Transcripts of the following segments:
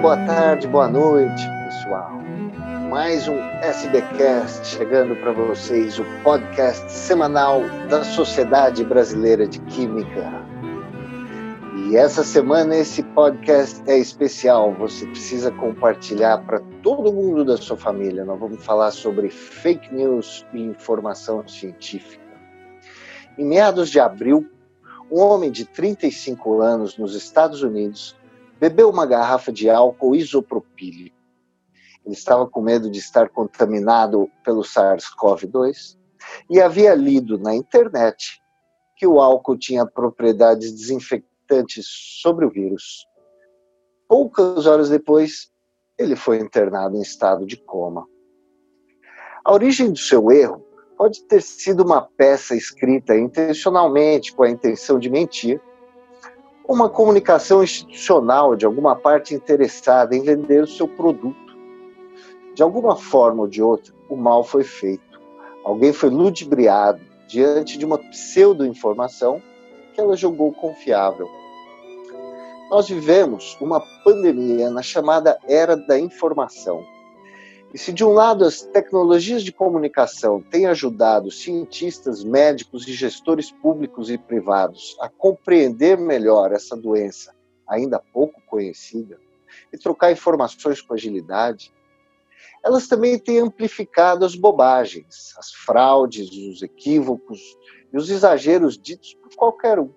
boa tarde, boa noite, pessoal. Mais um SBcast chegando para vocês, o podcast semanal da Sociedade Brasileira de Química. E essa semana esse podcast é especial, você precisa compartilhar para todo mundo da sua família. Nós vamos falar sobre fake news e informação científica. Em meados de abril, um homem de 35 anos nos Estados Unidos bebeu uma garrafa de álcool isopropílico. Ele estava com medo de estar contaminado pelo SARS-CoV-2 e havia lido na internet que o álcool tinha propriedades desinfectantes sobre o vírus. Poucas horas depois, ele foi internado em estado de coma. A origem do seu erro pode ter sido uma peça escrita intencionalmente com a intenção de mentir, uma comunicação institucional de alguma parte interessada em vender o seu produto. De alguma forma ou de outra, o mal foi feito. Alguém foi ludibriado diante de uma pseudo-informação que ela julgou confiável. Nós vivemos uma pandemia na chamada era da informação. E se de um lado as tecnologias de comunicação têm ajudado cientistas, médicos e gestores públicos e privados a compreender melhor essa doença ainda pouco conhecida e trocar informações com agilidade, elas também têm amplificado as bobagens, as fraudes, os equívocos e os exageros ditos por qualquer um.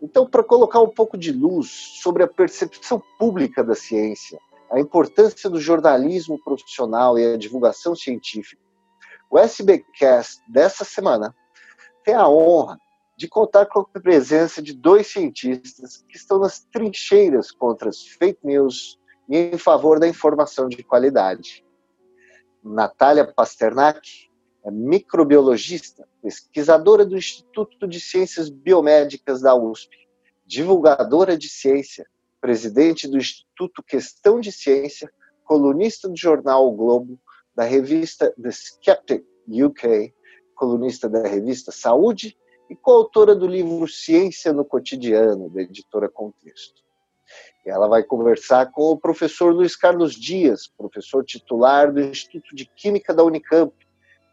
Então, para colocar um pouco de luz sobre a percepção pública da ciência, a importância do jornalismo profissional e a divulgação científica. O SBcast dessa semana tem a honra de contar com a presença de dois cientistas que estão nas trincheiras contra as fake news e em favor da informação de qualidade. Natália Pasternak é microbiologista, pesquisadora do Instituto de Ciências Biomédicas da USP, divulgadora de ciência presidente do Instituto Questão de Ciência, colunista do jornal o Globo, da revista The Skeptic UK, colunista da revista Saúde e coautora do livro Ciência no Cotidiano, da editora Contexto. Ela vai conversar com o professor Luiz Carlos Dias, professor titular do Instituto de Química da Unicamp,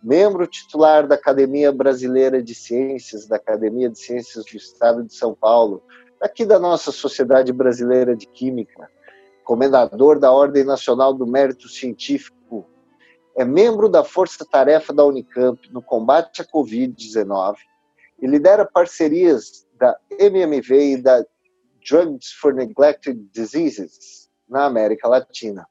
membro titular da Academia Brasileira de Ciências, da Academia de Ciências do Estado de São Paulo, aqui da nossa Sociedade Brasileira de Química, comendador da Ordem Nacional do Mérito Científico, é membro da Força Tarefa da Unicamp no combate à Covid-19 e lidera parcerias da MMV e da Drugs for Neglected Diseases na América Latina,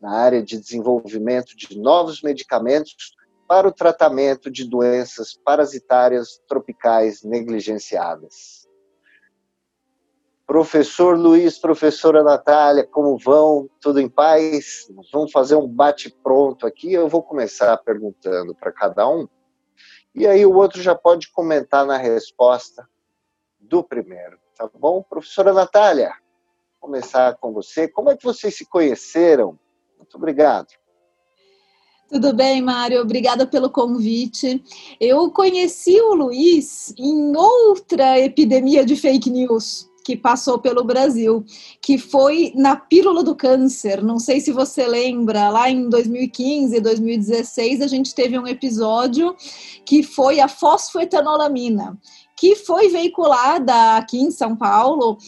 na área de desenvolvimento de novos medicamentos para o tratamento de doenças parasitárias tropicais negligenciadas. Professor Luiz, professora Natália, como vão? Tudo em paz? Vamos fazer um bate-pronto aqui. Eu vou começar perguntando para cada um, e aí o outro já pode comentar na resposta do primeiro, tá bom? Professora Natália, começar com você. Como é que vocês se conheceram? Muito obrigado. Tudo bem, Mário? Obrigada pelo convite. Eu conheci o Luiz em outra epidemia de fake news que passou pelo Brasil, que foi na pílula do câncer. Não sei se você lembra, lá em 2015, 2016, a gente teve um episódio que foi a fosfoetanolamina, que foi veiculada aqui em São Paulo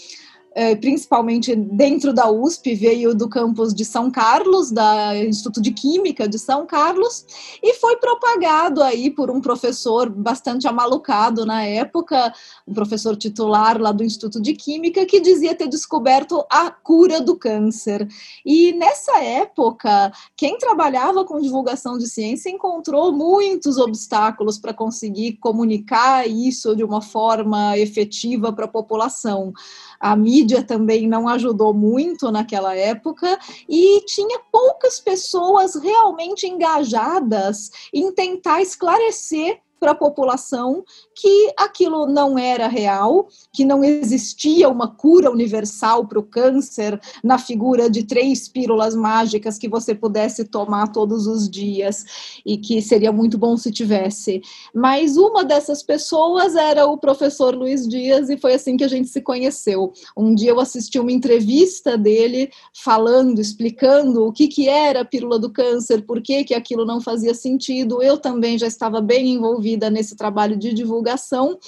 principalmente dentro da USP, veio do campus de São Carlos, da Instituto de Química de São Carlos, e foi propagado aí por um professor bastante amalucado na época, um professor titular lá do Instituto de Química, que dizia ter descoberto a cura do câncer. E nessa época, quem trabalhava com divulgação de ciência encontrou muitos obstáculos para conseguir comunicar isso de uma forma efetiva para a população. A mídia também não ajudou muito naquela época e tinha poucas pessoas realmente engajadas em tentar esclarecer para a população que aquilo não era real, que não existia uma cura universal para o câncer na figura de três pílulas mágicas que você pudesse tomar todos os dias e que seria muito bom se tivesse. Mas uma dessas pessoas era o professor Luiz Dias e foi assim que a gente se conheceu. Um dia eu assisti uma entrevista dele falando, explicando o que, que era a pílula do câncer, por que, que aquilo não fazia sentido. Eu também já estava bem envolvida nesse trabalho de divulgação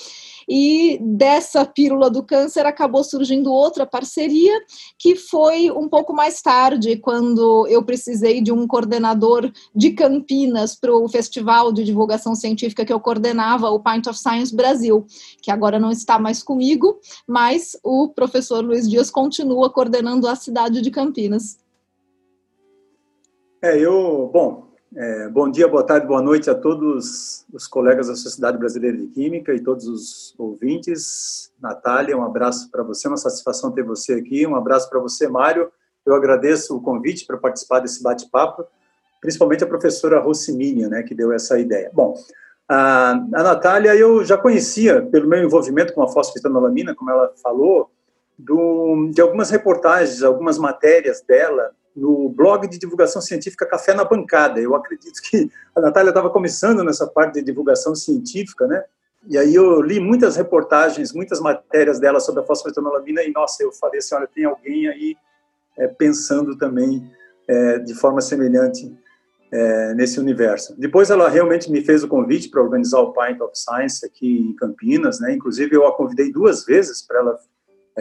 e dessa pílula do câncer acabou surgindo outra parceria, que foi um pouco mais tarde, quando eu precisei de um coordenador de Campinas para o festival de divulgação científica que eu coordenava, o Pint of Science Brasil, que agora não está mais comigo, mas o professor Luiz Dias continua coordenando a cidade de Campinas. É, eu, bom, é, bom dia, boa tarde, boa noite a todos os colegas da Sociedade Brasileira de Química e todos os ouvintes. Natália, um abraço para você, uma satisfação ter você aqui. Um abraço para você, Mário. Eu agradeço o convite para participar desse bate-papo, principalmente a professora Rossiminia, né, que deu essa ideia. Bom, a, a Natália eu já conhecia pelo meu envolvimento com a fosfetanolamina, como ela falou, do, de algumas reportagens, algumas matérias dela no blog de divulgação científica Café na Bancada. Eu acredito que a Natália estava começando nessa parte de divulgação científica, né? E aí eu li muitas reportagens, muitas matérias dela sobre a fosfetanolamina e, nossa, eu falei assim, olha, tem alguém aí é, pensando também é, de forma semelhante é, nesse universo. Depois ela realmente me fez o convite para organizar o Pint of Science aqui em Campinas, né? Inclusive eu a convidei duas vezes para ela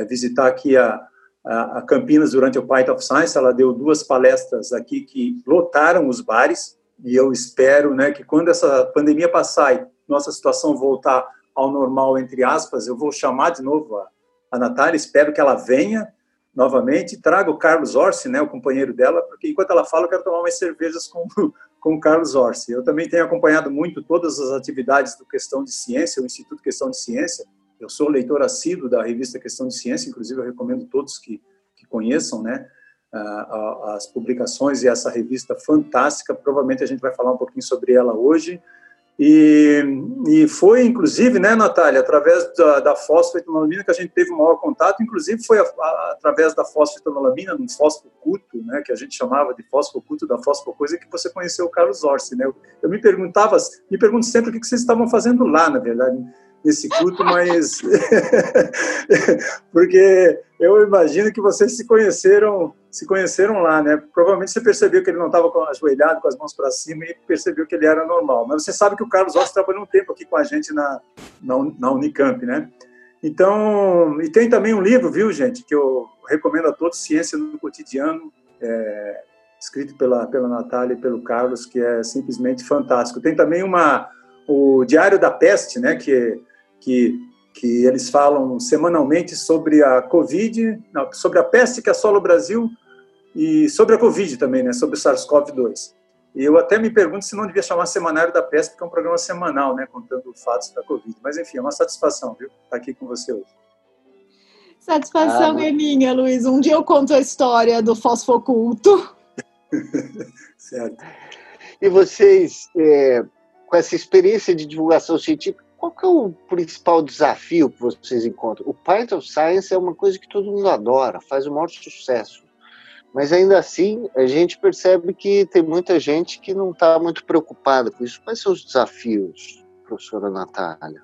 visitar aqui a, a, Campinas durante o Pint of Science, ela deu duas palestras aqui que lotaram os bares, e eu espero né, que quando essa pandemia passar e nossa situação voltar ao normal, entre aspas, eu vou chamar de novo a, a Natália, espero que ela venha novamente, traga o Carlos Orsi, né, o companheiro dela, porque enquanto ela fala, eu quero tomar umas cervejas com, com o Carlos Orsi. Eu também tenho acompanhado muito todas as atividades do Questão de Ciência, o Instituto Questão de Ciência, eu sou leitor assíduo da revista Questão de Ciência, inclusive eu recomendo todos que, que conheçam, né, as publicações e essa revista fantástica. Provavelmente a gente vai falar um pouquinho sobre ela hoje. E, e foi, inclusive, né, Natália, através da, da fosfetanolamina que a gente teve o maior contato, inclusive foi a, a, através da fosfetanolamina, no fosfoculto, né, que a gente chamava de fosfoculto da fosfocoisa, que você conheceu o Carlos Orsi, né? Eu, eu me perguntava, me pergunto sempre o que vocês estavam fazendo lá, na verdade nesse culto, mas porque eu imagino que vocês se conheceram, se conheceram lá, né? Provavelmente você percebeu que ele não estava ajoelhado com as mãos para cima e percebeu que ele era normal. Mas você sabe que o Carlos Ossi trabalhou um tempo aqui com a gente na, na, na Unicamp, né? Então, e tem também um livro, viu, gente, que eu recomendo a todos, Ciência no Cotidiano, é, escrito pela, pela Natália e pelo Carlos, que é simplesmente fantástico. Tem também uma, o Diário da Peste, né, que que, que eles falam semanalmente sobre a Covid, sobre a peste que assola o Brasil e sobre a Covid também, né, sobre o SARS-CoV-2. E eu até me pergunto se não devia chamar Semanário da Peste, porque é um programa semanal, né, contando fatos da Covid. Mas, enfim, é uma satisfação, viu, estar aqui com você hoje. Satisfação ah, é minha, Luiz. Um dia eu conto a história do fosfoculto. certo. E vocês, é, com essa experiência de divulgação científica, qual que é o principal desafio que vocês encontram? O Python Science é uma coisa que todo mundo adora, faz o maior sucesso. Mas ainda assim, a gente percebe que tem muita gente que não está muito preocupada com isso. Quais são os desafios, professora Natália?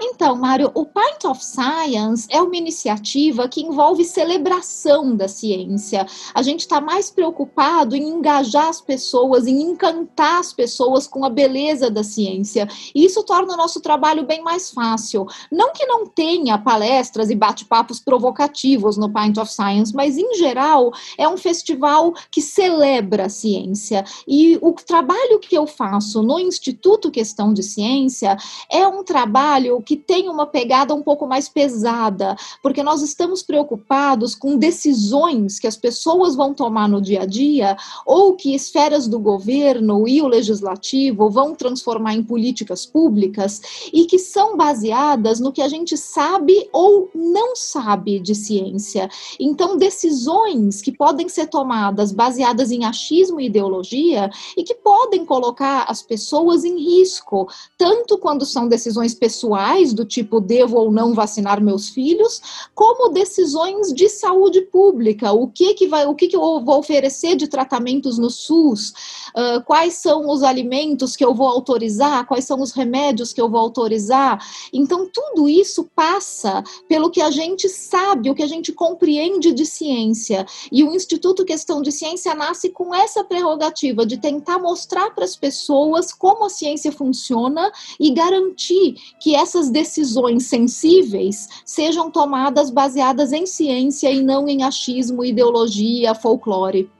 Então, Mário, o Pint of Science é uma iniciativa que envolve celebração da ciência. A gente está mais preocupado em engajar as pessoas, em encantar as pessoas com a beleza da ciência. E isso torna o nosso trabalho bem mais fácil. Não que não tenha palestras e bate-papos provocativos no Pint of Science, mas em geral é um festival que celebra a ciência. E o trabalho que eu faço no Instituto Questão de Ciência é um trabalho que tem uma pegada um pouco mais pesada, porque nós estamos preocupados com decisões que as pessoas vão tomar no dia a dia ou que esferas do governo e o legislativo vão transformar em políticas públicas e que são baseadas no que a gente sabe ou não sabe de ciência. Então, decisões que podem ser tomadas baseadas em achismo e ideologia e que podem colocar as pessoas em risco, tanto quando são decisões pessoais, do tipo devo ou não vacinar meus filhos, como decisões de saúde pública, o que que vai, o que que eu vou oferecer de tratamentos no SUS, uh, quais são os alimentos que eu vou autorizar, quais são os remédios que eu vou autorizar. Então tudo isso passa pelo que a gente sabe, o que a gente compreende de ciência. E o Instituto Questão de Ciência nasce com essa prerrogativa de tentar mostrar para as pessoas como a ciência funciona e garantir que essas decisões sensíveis sejam tomadas baseadas em ciência e não em achismo, ideologia, folclore.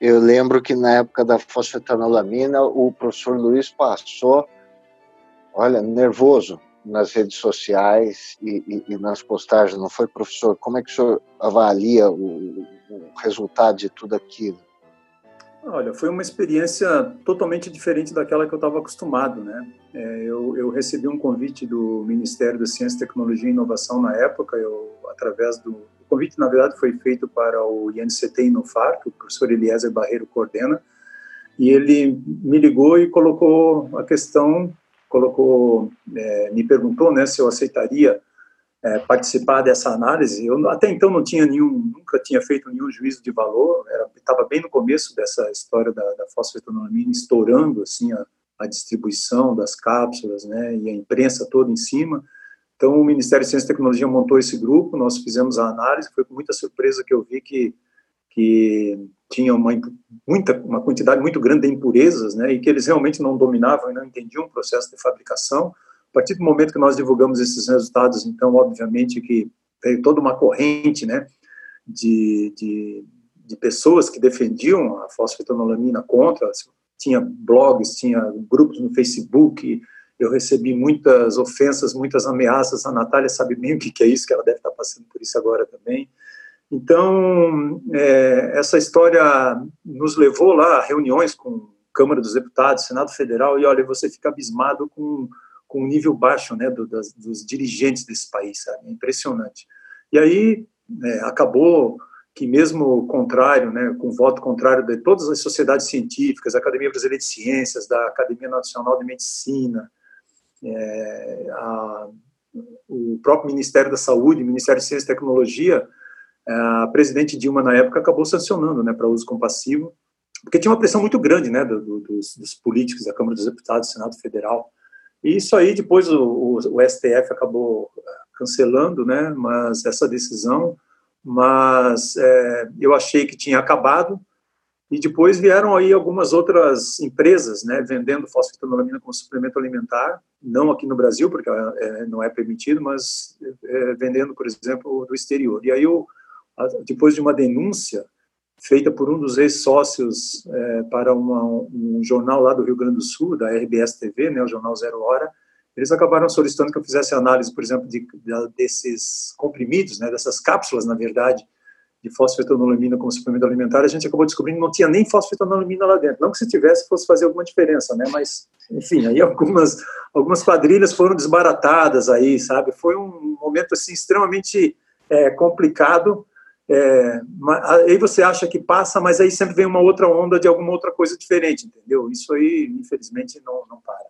Eu lembro que na época da fosfetanolamina, o professor Luiz passou, olha, nervoso nas redes sociais e, e, e, nas postagens, não foi, professor? Como é que o senhor avalia o, o resultado de tudo aquilo? Olha, foi uma experiência totalmente diferente daquela que eu estava acostumado, né? É, eu, eu, recebi um convite do Ministério da Ciência, Tecnologia e Inovação na época, eu, através do... O convite, na verdade, foi feito para o INCT Inofar, que o professor Eliezer Barreiro coordena, e ele me ligou e colocou a questão, colocou, é, me perguntou, né, se eu aceitaria é, participar dessa análise. Eu até então não tinha nenhum, nunca tinha feito nenhum juízo de valor. Estava bem no começo dessa história da, da fosfetanolamina, estourando assim a, a, distribuição das cápsulas, né, e a imprensa toda em cima. Então o Ministério de Ciência e Tecnologia montou esse grupo. Nós fizemos a análise. Foi com muita surpresa que eu vi que que tinha uma muita uma quantidade muito grande de impurezas, né, e que eles realmente não dominavam e não entendiam o processo de fabricação a partir do momento que nós divulgamos esses resultados, então, obviamente que veio toda uma corrente, né, de, de, de pessoas que defendiam a fosfetanolamina contra, tinha blogs, tinha grupos no Facebook, eu recebi muitas ofensas, muitas ameaças, a Natália sabe bem o que é isso, que ela deve estar passando por isso agora também. Então, é, essa história nos levou lá a reuniões com Câmara dos Deputados, Senado Federal, e olha, você fica abismado com com um nível baixo né, do, das, dos dirigentes desse país, sabe? É impressionante. E aí é, acabou que mesmo contrário, né, com voto contrário de todas as sociedades científicas, da Academia Brasileira de Ciências, da Academia Nacional de Medicina, é, a, o próprio Ministério da Saúde, Ministério de Ciência e Tecnologia, é, a presidente Dilma na época acabou sancionando, né, para uso compassivo, porque tinha uma pressão muito grande, né, do, do, dos, dos políticos da Câmara dos Deputados, Senado Federal, e isso aí depois o, o, o, STF acabou eh, cancelando, né? Mas essa decisão, mas é, eu achei que tinha acabado. E depois vieram aí algumas outras empresas, né, vendendo fosfetanolamina como suplemento alimentar, não aqui no Brasil, porque é, não é permitido, mas é, vendendo, por exemplo, do exterior. E aí, eu, depois de uma denúncia, feita por um dos ex-sócios é, para uma, um jornal lá do Rio Grande do Sul, da RBS TV, né, o jornal Zero Hora, eles acabaram solicitando que eu fizesse análise, por exemplo, de, de, desses comprimidos, né, dessas cápsulas, na verdade, de fosfetanolamina como suplemento alimentar, a gente acabou descobrindo que não tinha nem fosfetanolamina lá dentro. Não que se tivesse fosse fazer alguma diferença, né? Mas, enfim, aí algumas algumas quadrilhas foram desbaratadas aí, sabe? Foi um momento assim extremamente é, complicado é, aí você acha que passa, mas aí sempre vem uma outra onda de alguma outra coisa diferente, entendeu? Isso aí, infelizmente, não, não para.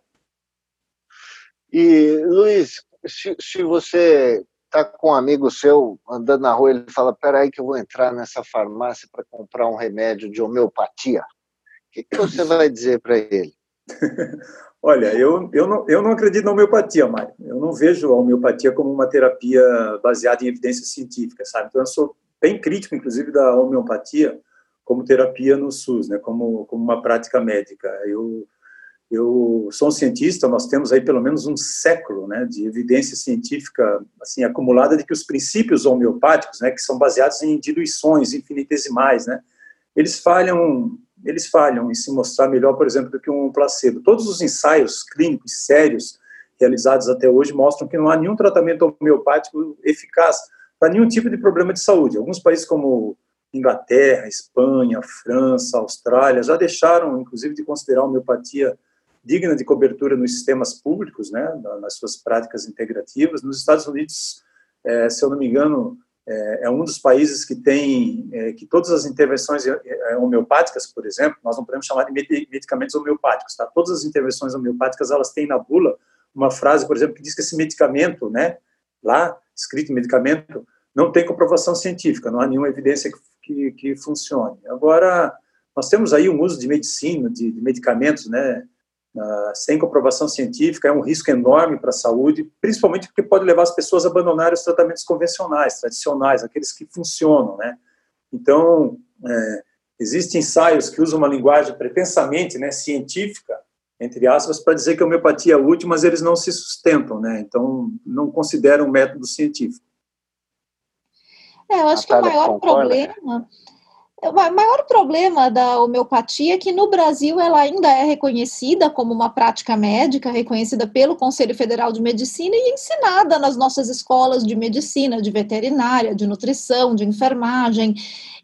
E, Luiz, se, se você está com um amigo seu andando na rua, ele fala: Peraí, que eu vou entrar nessa farmácia para comprar um remédio de homeopatia. O que, que você vai dizer para ele? Olha, eu, eu, não, eu não acredito na homeopatia, Mário. Eu não vejo a homeopatia como uma terapia baseada em evidências científicas, sabe? Então, eu sou bem crítico, inclusive, da homeopatia como terapia no SUS, né, como, como uma prática médica. Eu, eu sou um cientista, nós temos aí pelo menos um século né, de evidência científica assim acumulada de que os princípios homeopáticos, né, que são baseados em diluições infinitesimais, né, eles falham eles falham em se mostrar melhor, por exemplo, do que um placebo. Todos os ensaios clínicos sérios realizados até hoje mostram que não há nenhum tratamento homeopático eficaz para nenhum tipo de problema de saúde. Alguns países como Inglaterra, Espanha, França, Austrália já deixaram, inclusive, de considerar a homeopatia digna de cobertura nos sistemas públicos, né, nas suas práticas integrativas. Nos Estados Unidos, é, se eu não me engano, é, é um dos países que tem é, que todas as intervenções é, é, homeopáticas, por exemplo, nós não podemos chamar de medicamentos homeopáticos, tá? Todas as intervenções homeopáticas elas têm na bula uma frase, por exemplo, que diz que esse medicamento, né, lá escrito medicamento, não tem comprovação científica, não há nenhuma evidência que, que, que funcione. Agora, nós temos aí um uso de medicina, de, de medicamentos, né, uh, sem comprovação científica, é um risco enorme para a saúde, principalmente porque pode levar as pessoas a abandonarem os tratamentos convencionais, tradicionais, aqueles que funcionam, né. Então, é, existem ensaios que usam uma linguagem pretensamente né, científica, entre aspas, para dizer que a homeopatia é útil, mas eles não se sustentam, né? Então, não consideram um método científico. É, eu acho que o maior problema o maior problema da homeopatia é que no Brasil ela ainda é reconhecida como uma prática médica, reconhecida pelo Conselho Federal de Medicina e ensinada nas nossas escolas de medicina, de veterinária, de nutrição, de enfermagem.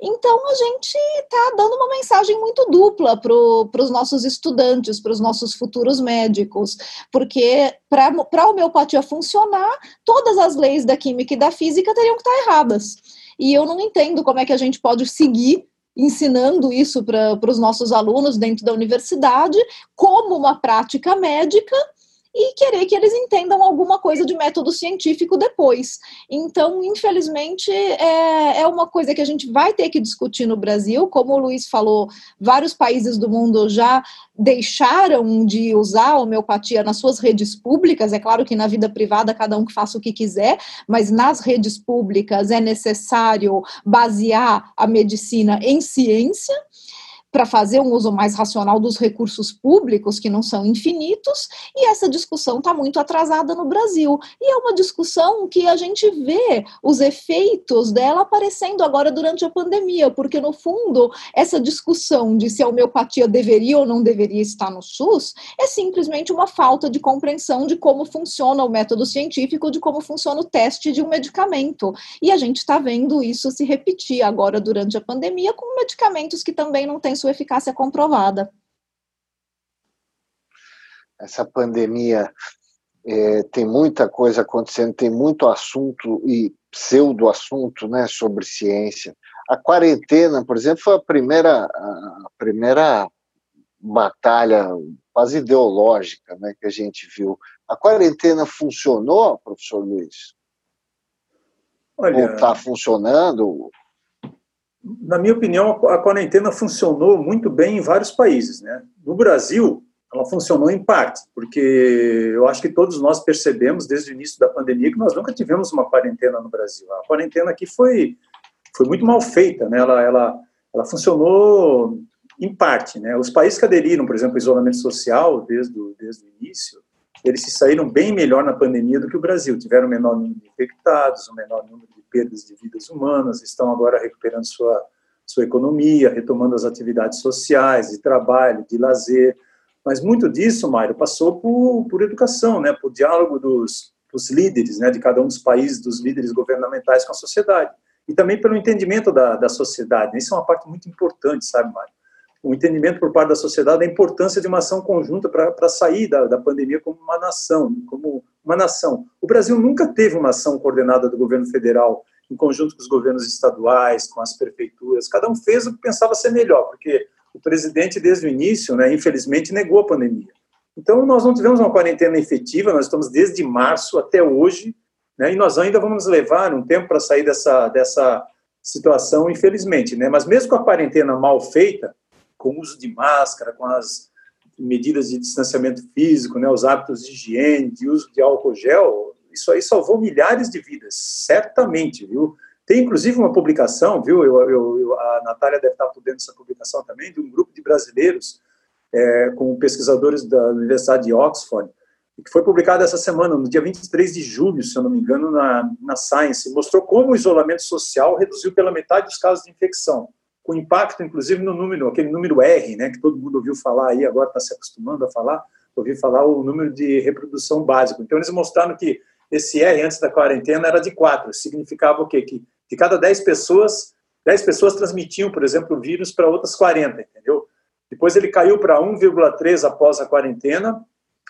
Então a gente está dando uma mensagem muito dupla para os nossos estudantes, para os nossos futuros médicos, porque para a homeopatia funcionar, todas as leis da química e da física teriam que estar erradas. E eu não entendo como é que a gente pode seguir ensinando isso para os nossos alunos dentro da universidade como uma prática médica e querer que eles entendam alguma coisa de método científico depois. Então, infelizmente, é, é uma coisa que a gente vai ter que discutir no Brasil. Como o Luiz falou, vários países do mundo já deixaram de usar a homeopatia nas suas redes públicas. É claro que na vida privada cada um que faça o que quiser, mas nas redes públicas é necessário basear a medicina em ciência para fazer um uso mais racional dos recursos públicos, que não são infinitos, e essa discussão está muito atrasada no Brasil. E é uma discussão que a gente vê os efeitos dela aparecendo agora durante a pandemia, porque, no fundo, essa discussão de se a homeopatia deveria ou não deveria estar no SUS é simplesmente uma falta de compreensão de como funciona o método científico, de como funciona o teste de um medicamento. E a gente está vendo isso se repetir agora durante a pandemia com medicamentos que também não têm sua eficácia comprovada. Essa pandemia é, tem muita coisa acontecendo, tem muito assunto e pseudo-assunto né, sobre ciência. A quarentena, por exemplo, foi a primeira, a primeira batalha quase ideológica né, que a gente viu. A quarentena funcionou, professor Luiz? Olha, Ou está funcionando? Na minha opinião, a quarentena funcionou muito bem em vários países. Né? No Brasil, ela funcionou em parte, porque eu acho que todos nós percebemos desde o início da pandemia que nós nunca tivemos uma quarentena no Brasil. A quarentena aqui foi, foi muito mal feita, né? ela, ela, ela funcionou em parte. Né? Os países que aderiram, por exemplo, ao isolamento social desde o, desde o início, eles se saíram bem melhor na pandemia do que o Brasil. Tiveram um menor número de infectados, um menor número perdas de vidas humanas, estão agora recuperando sua, sua economia, retomando as atividades sociais, de trabalho, de lazer. Mas muito disso, Mário, passou por, por educação, né, por diálogo dos, dos líderes, né, de cada um dos países, dos líderes governamentais com a sociedade. E também pelo entendimento da, da sociedade. Isso é uma parte muito importante, sabe, Mário? o entendimento por parte da sociedade da importância de uma ação conjunta para sair da, da pandemia como uma nação, como uma nação. O Brasil nunca teve uma ação coordenada do governo federal em conjunto com os governos estaduais, com as prefeituras. Cada um fez o que pensava ser melhor, porque o presidente, desde o início, né, infelizmente, negou a pandemia. Então, nós não tivemos uma quarentena efetiva, nós estamos desde março até hoje, né, e nós ainda vamos levar um tempo para sair dessa, dessa situação, infelizmente. Né? Mas mesmo com a quarentena mal feita, com o uso de máscara, com as medidas de distanciamento físico, né, os hábitos de higiene, de uso de álcool gel, isso aí salvou milhares de vidas, certamente, viu? Tem inclusive uma publicação, viu? Eu, eu, eu, a Natália deve estar por dentro dessa publicação também, de um grupo de brasileiros é, com pesquisadores da Universidade de Oxford, que foi publicada essa semana, no dia 23 de julho, se eu não me engano, na, na Science, mostrou como o isolamento social reduziu pela metade os casos de infecção com impacto, inclusive, no número, aquele número R, né, que todo mundo ouviu falar aí, agora está se acostumando a falar, ouvi falar o número de reprodução básico. Então, eles mostraram que esse R antes da quarentena era de 4. Significava o quê? Que de cada 10 pessoas, 10 pessoas transmitiam, por exemplo, o vírus para outras 40, entendeu? Depois ele caiu para 1,3 após a quarentena,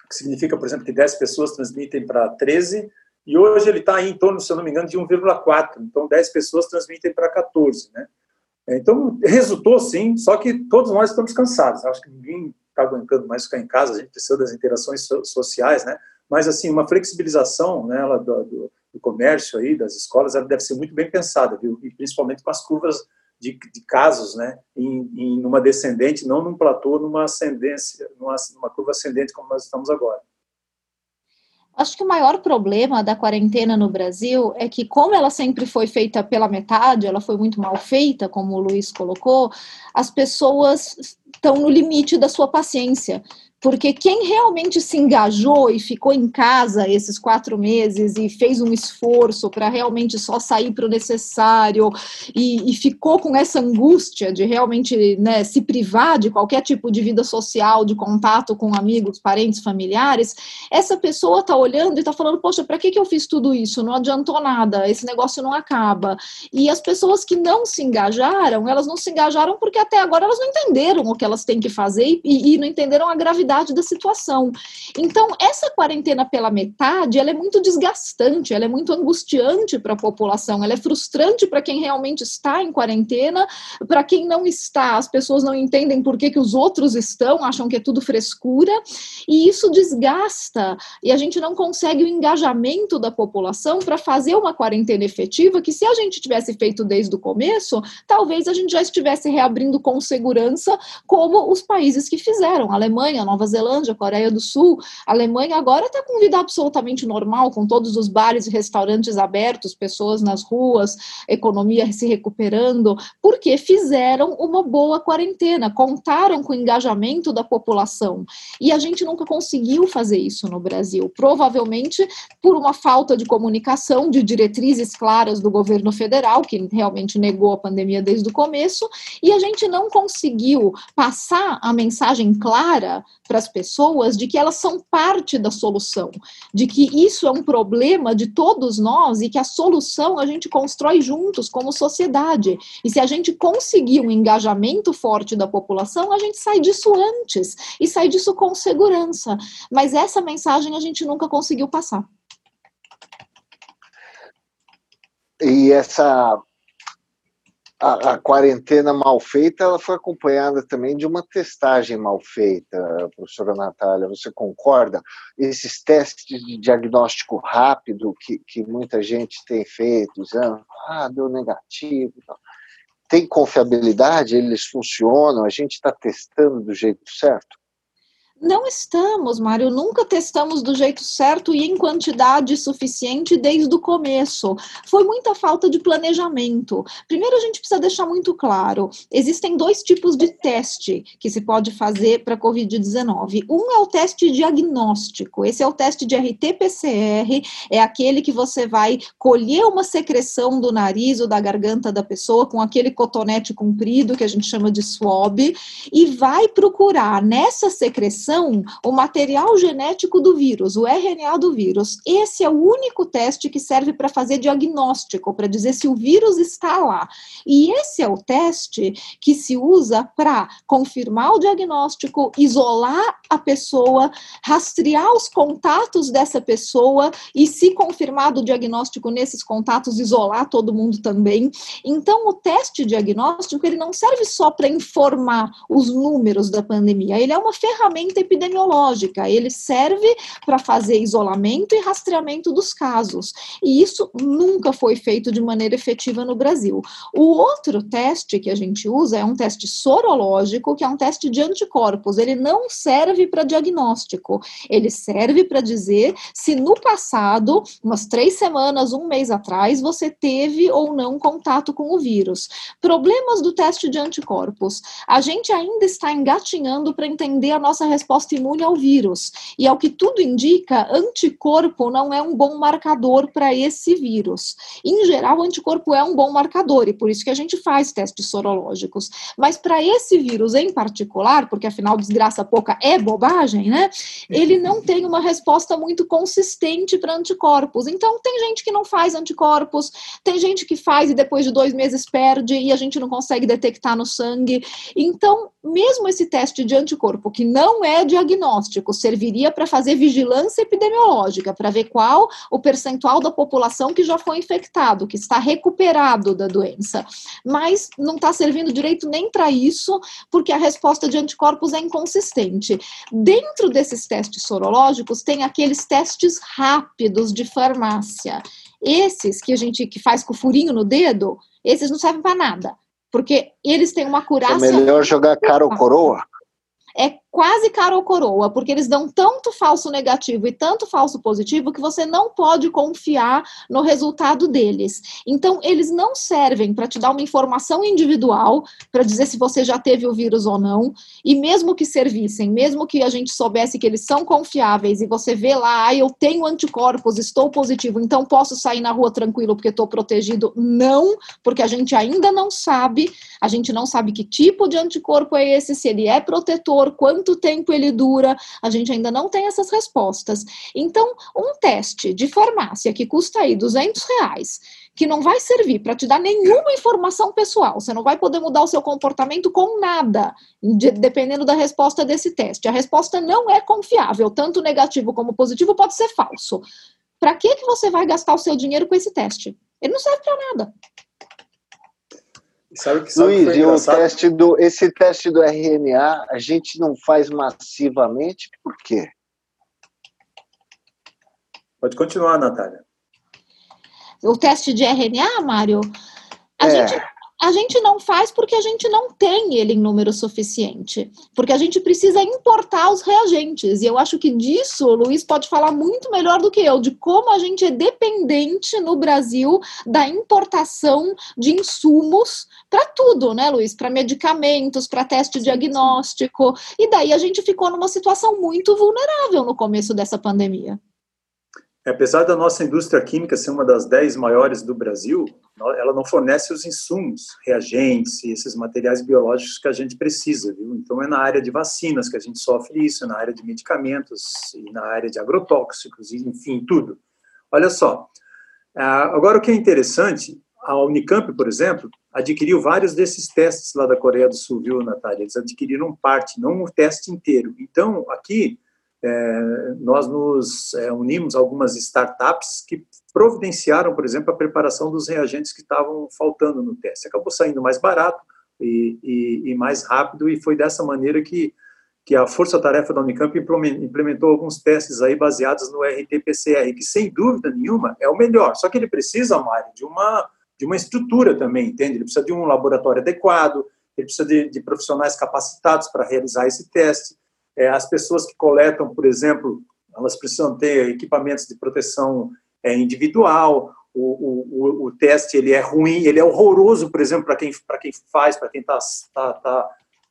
que significa, por exemplo, que 10 pessoas transmitem para 13, e hoje ele está em torno, se eu não me engano, de 1,4. Então, 10 pessoas transmitem para 14, né? Então, resultou sim, só que todos nós estamos cansados. Acho que ninguém está aguentando mais ficar em casa, a gente precisa das interações sociais, né? Mas, assim, uma flexibilização né, do, do, do comércio aí, das escolas, ela deve ser muito bem pensada, viu? E principalmente com as curvas de, de casos, né? Em, em uma descendente, não num platô, numa ascendência, numa, numa curva ascendente como nós estamos agora. Acho que o maior problema da quarentena no Brasil é que, como ela sempre foi feita pela metade, ela foi muito mal feita, como o Luiz colocou, as pessoas estão no limite da sua paciência porque quem realmente se engajou e ficou em casa esses quatro meses e fez um esforço para realmente só sair para o necessário e, e, ficou com essa angústia de realmente né, se privar de qualquer tipo de vida social, de contato com amigos, parentes, familiares, essa pessoa está olhando e está falando: Poxa, para que, que eu fiz tudo isso? Não adiantou nada, esse negócio não acaba. E as pessoas que não se engajaram, elas não se engajaram porque até agora elas não entenderam o que elas têm que fazer e, e não entenderam a gravidade gravidade da situação. Então, essa quarentena pela metade, ela é muito desgastante, ela é muito angustiante para a população, ela é frustrante para quem realmente está em quarentena, para quem não está, as pessoas não entendem por que, que os outros estão, acham que é tudo frescura, e isso desgasta, e a gente não consegue o engajamento da população para fazer uma quarentena efetiva, que se a gente tivesse feito desde o começo, talvez a gente já estivesse reabrindo com segurança, como os países que fizeram, Alemanha, Nova Nova Zelândia, Coreia do Sul, Alemanha agora está com vida absolutamente normal, com todos os bares e restaurantes abertos, pessoas nas ruas, economia se recuperando, porque fizeram uma boa quarentena, contaram com o engajamento da população. E a gente nunca conseguiu fazer isso no Brasil, provavelmente por uma falta de comunicação, de diretrizes claras do governo federal, que realmente negou a pandemia desde o começo, e a gente não conseguiu passar a mensagem clara para as pessoas de que elas são parte da solução, de que isso é um problema de todos nós e que a solução a gente constrói juntos como sociedade. E se a gente conseguir um engajamento forte da população, a gente sai disso antes e sai disso com segurança. Mas essa mensagem a gente nunca conseguiu passar. E essa a, a, quarentena mal feita ela foi acompanhada também de uma testagem mal feita, professora Natália. Você concorda? Esses testes de diagnóstico rápido que, que muita gente tem feito, usando, ah, deu negativo. Tem confiabilidade? Eles funcionam? A gente está testando do jeito certo? Não estamos, Mário, nunca testamos do jeito certo e em quantidade suficiente desde o começo. Foi muita falta de planejamento. Primeiro, a gente precisa deixar muito claro: existem dois tipos de teste que se pode fazer para Covid-19. Um é o teste diagnóstico, esse é o teste de RT-PCR, é aquele que você vai colher uma secreção do nariz ou da garganta da pessoa com aquele cotonete comprido que a gente chama de swab e vai procurar nessa secreção o material genético do vírus, o RNA do vírus. Esse é o único teste que serve para fazer diagnóstico, para dizer se o vírus está lá. E esse é o teste que se usa para confirmar o diagnóstico, isolar a pessoa, rastrear os contatos dessa pessoa e, se confirmado o diagnóstico nesses contatos, isolar todo mundo também. Então, o teste diagnóstico ele não serve só para informar os números da pandemia, ele é uma ferramenta epidemiológica, ele serve para fazer isolamento e rastreamento dos casos. E isso nunca foi feito de maneira efetiva no Brasil. O outro teste que a gente usa é um teste sorológico, que é um teste de anticorpos. Ele não serve para diagnóstico, ele serve para dizer se no passado, umas três semanas, um mês atrás, você teve ou não contato com o vírus. Problemas do teste de anticorpos. A gente ainda está engatinhando para entender a nossa resposta resposta imune ao vírus. E ao que tudo indica, anticorpo não é um bom marcador para esse vírus. Em geral, anticorpo é um bom marcador, e por isso que a gente faz testes sorológicos. Mas para esse vírus em particular, porque afinal desgraça pouca é bobagem, né? Ele não tem uma resposta muito consistente para anticorpos. Então, tem gente que não faz anticorpos, tem gente que faz e depois de dois meses perde e a gente não consegue detectar no sangue. Então, mesmo esse teste de anticorpo, que não é diagnóstico, serviria para fazer vigilância epidemiológica, para ver qual o percentual da população que já foi infectado, que está recuperado da doença. Mas não está servindo direito nem para isso, porque a resposta de anticorpos é inconsistente. Dentro desses testes sorológicos, tem aqueles testes rápidos de farmácia. Esses que a gente que faz com o furinho no dedo, esses não servem para nada porque eles têm uma curaça. É melhor jogar cara ou coroa? é quase cara ou coroa, porque eles dão tanto falso negativo e tanto falso positivo que você não pode confiar no resultado deles. Então, eles não servem para te dar uma informação individual, para dizer se você já teve o vírus ou não, e mesmo que servissem, mesmo que a gente soubesse que eles são confiáveis e você vê lá, ah, eu tenho anticorpos, estou positivo, então posso sair na rua tranquilo porque estou protegido. Não, porque a gente ainda não sabe, a gente não sabe que tipo de anticorpo é esse, se ele é protetor por quanto tempo ele dura, a gente ainda não tem essas respostas. Então, um teste de farmácia que custa aí 200 reais, que não vai servir para te dar nenhuma informação pessoal, você não vai poder mudar o seu comportamento com nada, de, dependendo da resposta desse teste. A resposta não é confiável, tanto negativo como positivo pode ser falso. Para que, que você vai gastar o seu dinheiro com esse teste? Ele não serve para nada. Sabe que, sabe Luiz, e o teste do, esse teste do RNA a gente não faz massivamente, por quê? Pode continuar, Natália. O teste de RNA, Mário, a é. gente a gente não faz porque a gente não tem ele em número suficiente, porque a gente precisa importar os reagentes. E eu acho que disso o Luiz pode falar muito melhor do que eu, de como a gente é dependente no Brasil da importação de insumos para tudo, né, Luiz? Para medicamentos, para teste diagnóstico. E daí a gente ficou numa situação muito vulnerável no começo dessa pandemia. Apesar da nossa indústria química ser uma das dez maiores do Brasil, ela não fornece os insumos, reagentes e esses materiais biológicos que a gente precisa, viu? Então é na área de vacinas que a gente sofre isso, é na área de medicamentos e na área de agrotóxicos, enfim, tudo. Olha só, agora o que é interessante, a Unicamp, por exemplo, adquiriu vários desses testes lá da Coreia do Sul, viu, Natália? Eles adquiriram parte, não o teste inteiro. Então, aqui, é, nós nos é, unimos a algumas startups que providenciaram, por exemplo, a preparação dos reagentes que estavam faltando no teste. Acabou saindo mais barato e, e, e mais rápido, e foi dessa maneira que, que a força-tarefa da Unicamp implementou alguns testes aí baseados no RT-PCR, que sem dúvida nenhuma é o melhor. Só que ele precisa, Mário, de uma, de uma estrutura também, entende? Ele precisa de um laboratório adequado, ele precisa de, de profissionais capacitados para realizar esse teste é, as pessoas que coletam, por exemplo, elas precisam ter equipamentos de proteção é, individual. O, o, o, teste ele é ruim, ele é horroroso, por exemplo, para quem, quem faz, para quem está tá, tá,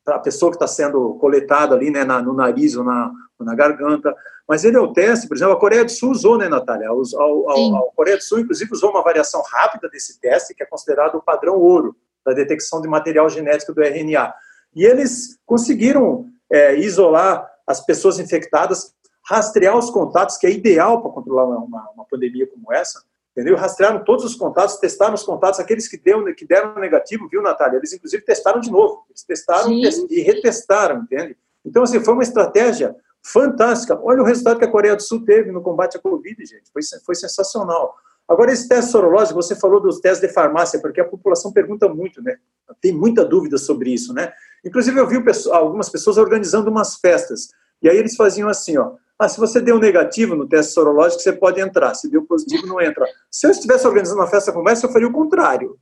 a pessoa que está sendo coletada ali né, na, no nariz ou na, ou na garganta. Mas ele é o teste, por exemplo, a Coreia do Sul usou, né, Natália? A Coreia do Sul, inclusive, usou uma variação rápida desse teste, que é considerado o padrão ouro da detecção de material genético do RNA. E eles conseguiram é, isolar as pessoas infectadas, rastrear os contatos, que é ideal para controlar uma, uma, pandemia como essa, entendeu? Rastrearam todos os contatos, testaram os contatos, aqueles que, deu, que deram negativo, viu, Natália? Eles, inclusive, testaram de novo. Eles testaram Sim. e retestaram, entende? Então, assim, foi uma estratégia fantástica. Olha o resultado que a Coreia do Sul teve no combate à Covid, gente. Foi, foi sensacional. Agora, esse teste sorológico, você falou dos testes de farmácia, porque a população pergunta muito, né? Tem muita dúvida sobre isso, né? Inclusive, eu vi algumas pessoas organizando umas festas. E aí eles faziam assim, ó. Ah, se você deu negativo no teste sorológico, você pode entrar. Se deu positivo, não entra. Se eu estivesse organizando uma festa como essa, eu faria o contrário.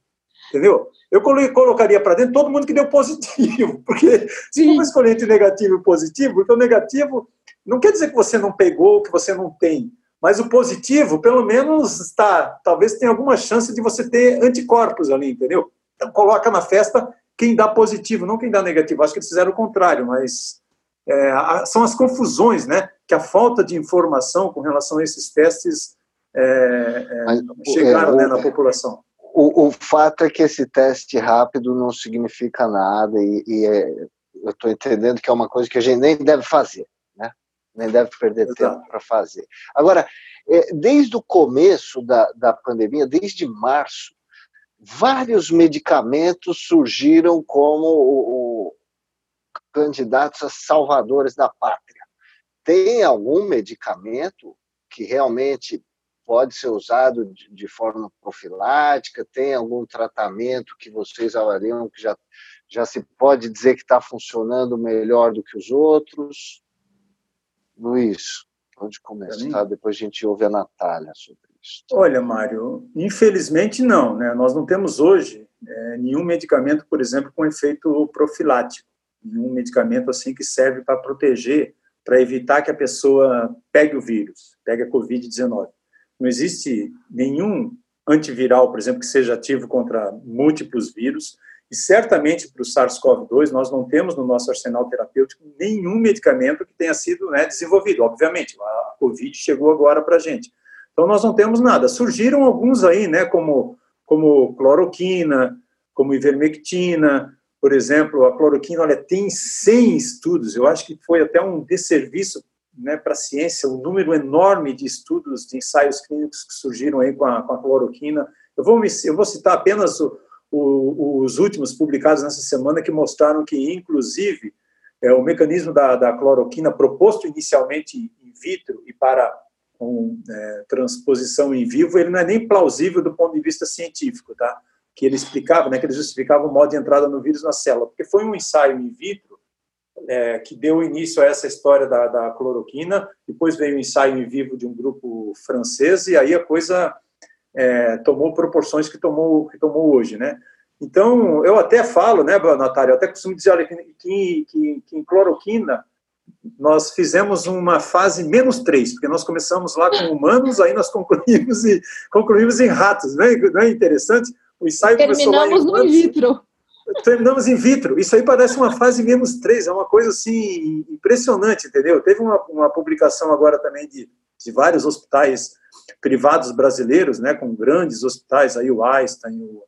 Entendeu? Eu colocaria para dentro todo mundo que deu positivo. Porque se for escolher entre negativo e positivo, porque o negativo não quer dizer que você não pegou, que você não tem. Mas o positivo, pelo menos, está. Talvez tenha alguma chance de você ter anticorpos ali, entendeu? Então, coloca na festa quem dá positivo, não quem dá negativo. Acho que eles fizeram o contrário, mas é, são as confusões, né? Que a falta de informação com relação a esses testes é, é Mas, chegaram né, na população. O, o, fato é que esse teste rápido não significa nada e, e é, eu estou entendendo que é uma coisa que a gente nem deve fazer? Nem deve perder Exato. tempo para fazer. Agora, é, desde o começo da, da pandemia, desde março, vários medicamentos surgiram como o, o, candidatos a salvadores da pátria. Tem algum medicamento que realmente pode ser usado de, de forma profilática? Tem algum tratamento que vocês avaliam que já, já se pode dizer que está funcionando melhor do que os outros? Luiz, pode começar, depois a gente ouve a Natália sobre isso. Olha, Mário, infelizmente não. Né? Nós não temos hoje é, nenhum medicamento, por exemplo, com efeito profilático. Nenhum medicamento assim que serve para proteger, para evitar que a pessoa pegue o vírus, pegue a Covid-19. Não existe nenhum antiviral, por exemplo, que seja ativo contra múltiplos vírus. E certamente para o SARS-CoV-2 nós não temos no nosso arsenal terapêutico nenhum medicamento que tenha sido né, desenvolvido. Obviamente, a Covid chegou agora para a gente. Então nós não temos nada. Surgiram alguns aí, né, como, como cloroquina, como ivermectina, por exemplo, a cloroquina olha, tem 100 estudos. Eu acho que foi até um desserviço né, para a ciência um número enorme de estudos, de ensaios clínicos que surgiram aí com a, com a cloroquina. Eu vou, me, eu vou citar apenas o, o, os últimos publicados nessa semana que mostraram que, inclusive, é, o mecanismo da, da cloroquina proposto inicialmente in vitro e para com é, transposição em vivo, ele não é nem plausível do ponto de vista científico, tá? Que ele explicava, né, que ele justificava o modo de entrada no vírus na célula, porque foi um ensaio in vitro é, que deu início a essa história da, da, cloroquina, depois veio o um ensaio em vivo de um grupo francês, e aí a coisa é, tomou proporções que tomou, que tomou hoje, né? Então, eu até falo, né, Natália, eu até costumo dizer, olha, que, que, que, em cloroquina nós fizemos uma fase menos três, porque nós começamos lá com humanos, aí nós concluímos, e, concluímos em ratos, não é, não é interessante? O ensaio Terminamos no in vitro. Terminamos in vitro. Isso aí parece uma fase menos três, é uma coisa assim impressionante, entendeu? Teve uma, uma publicação agora também de, de vários hospitais privados brasileiros, né, com grandes hospitais, aí o Einstein, o,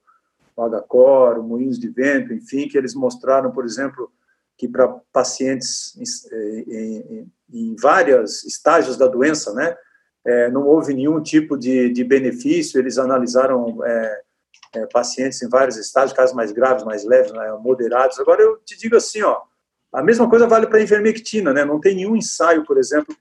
o HCOR, o Moinhos de Vento, enfim, que eles mostraram, por exemplo, que para pacientes em, em, em vários estágios da doença, né, é, não houve nenhum tipo de, de benefício, eles analisaram é, é, pacientes em vários estágios, casos mais graves, mais leves, né, moderados. Agora, eu te digo assim, ó, a mesma coisa vale para a ivermectina, né, não tem nenhum ensaio, por exemplo,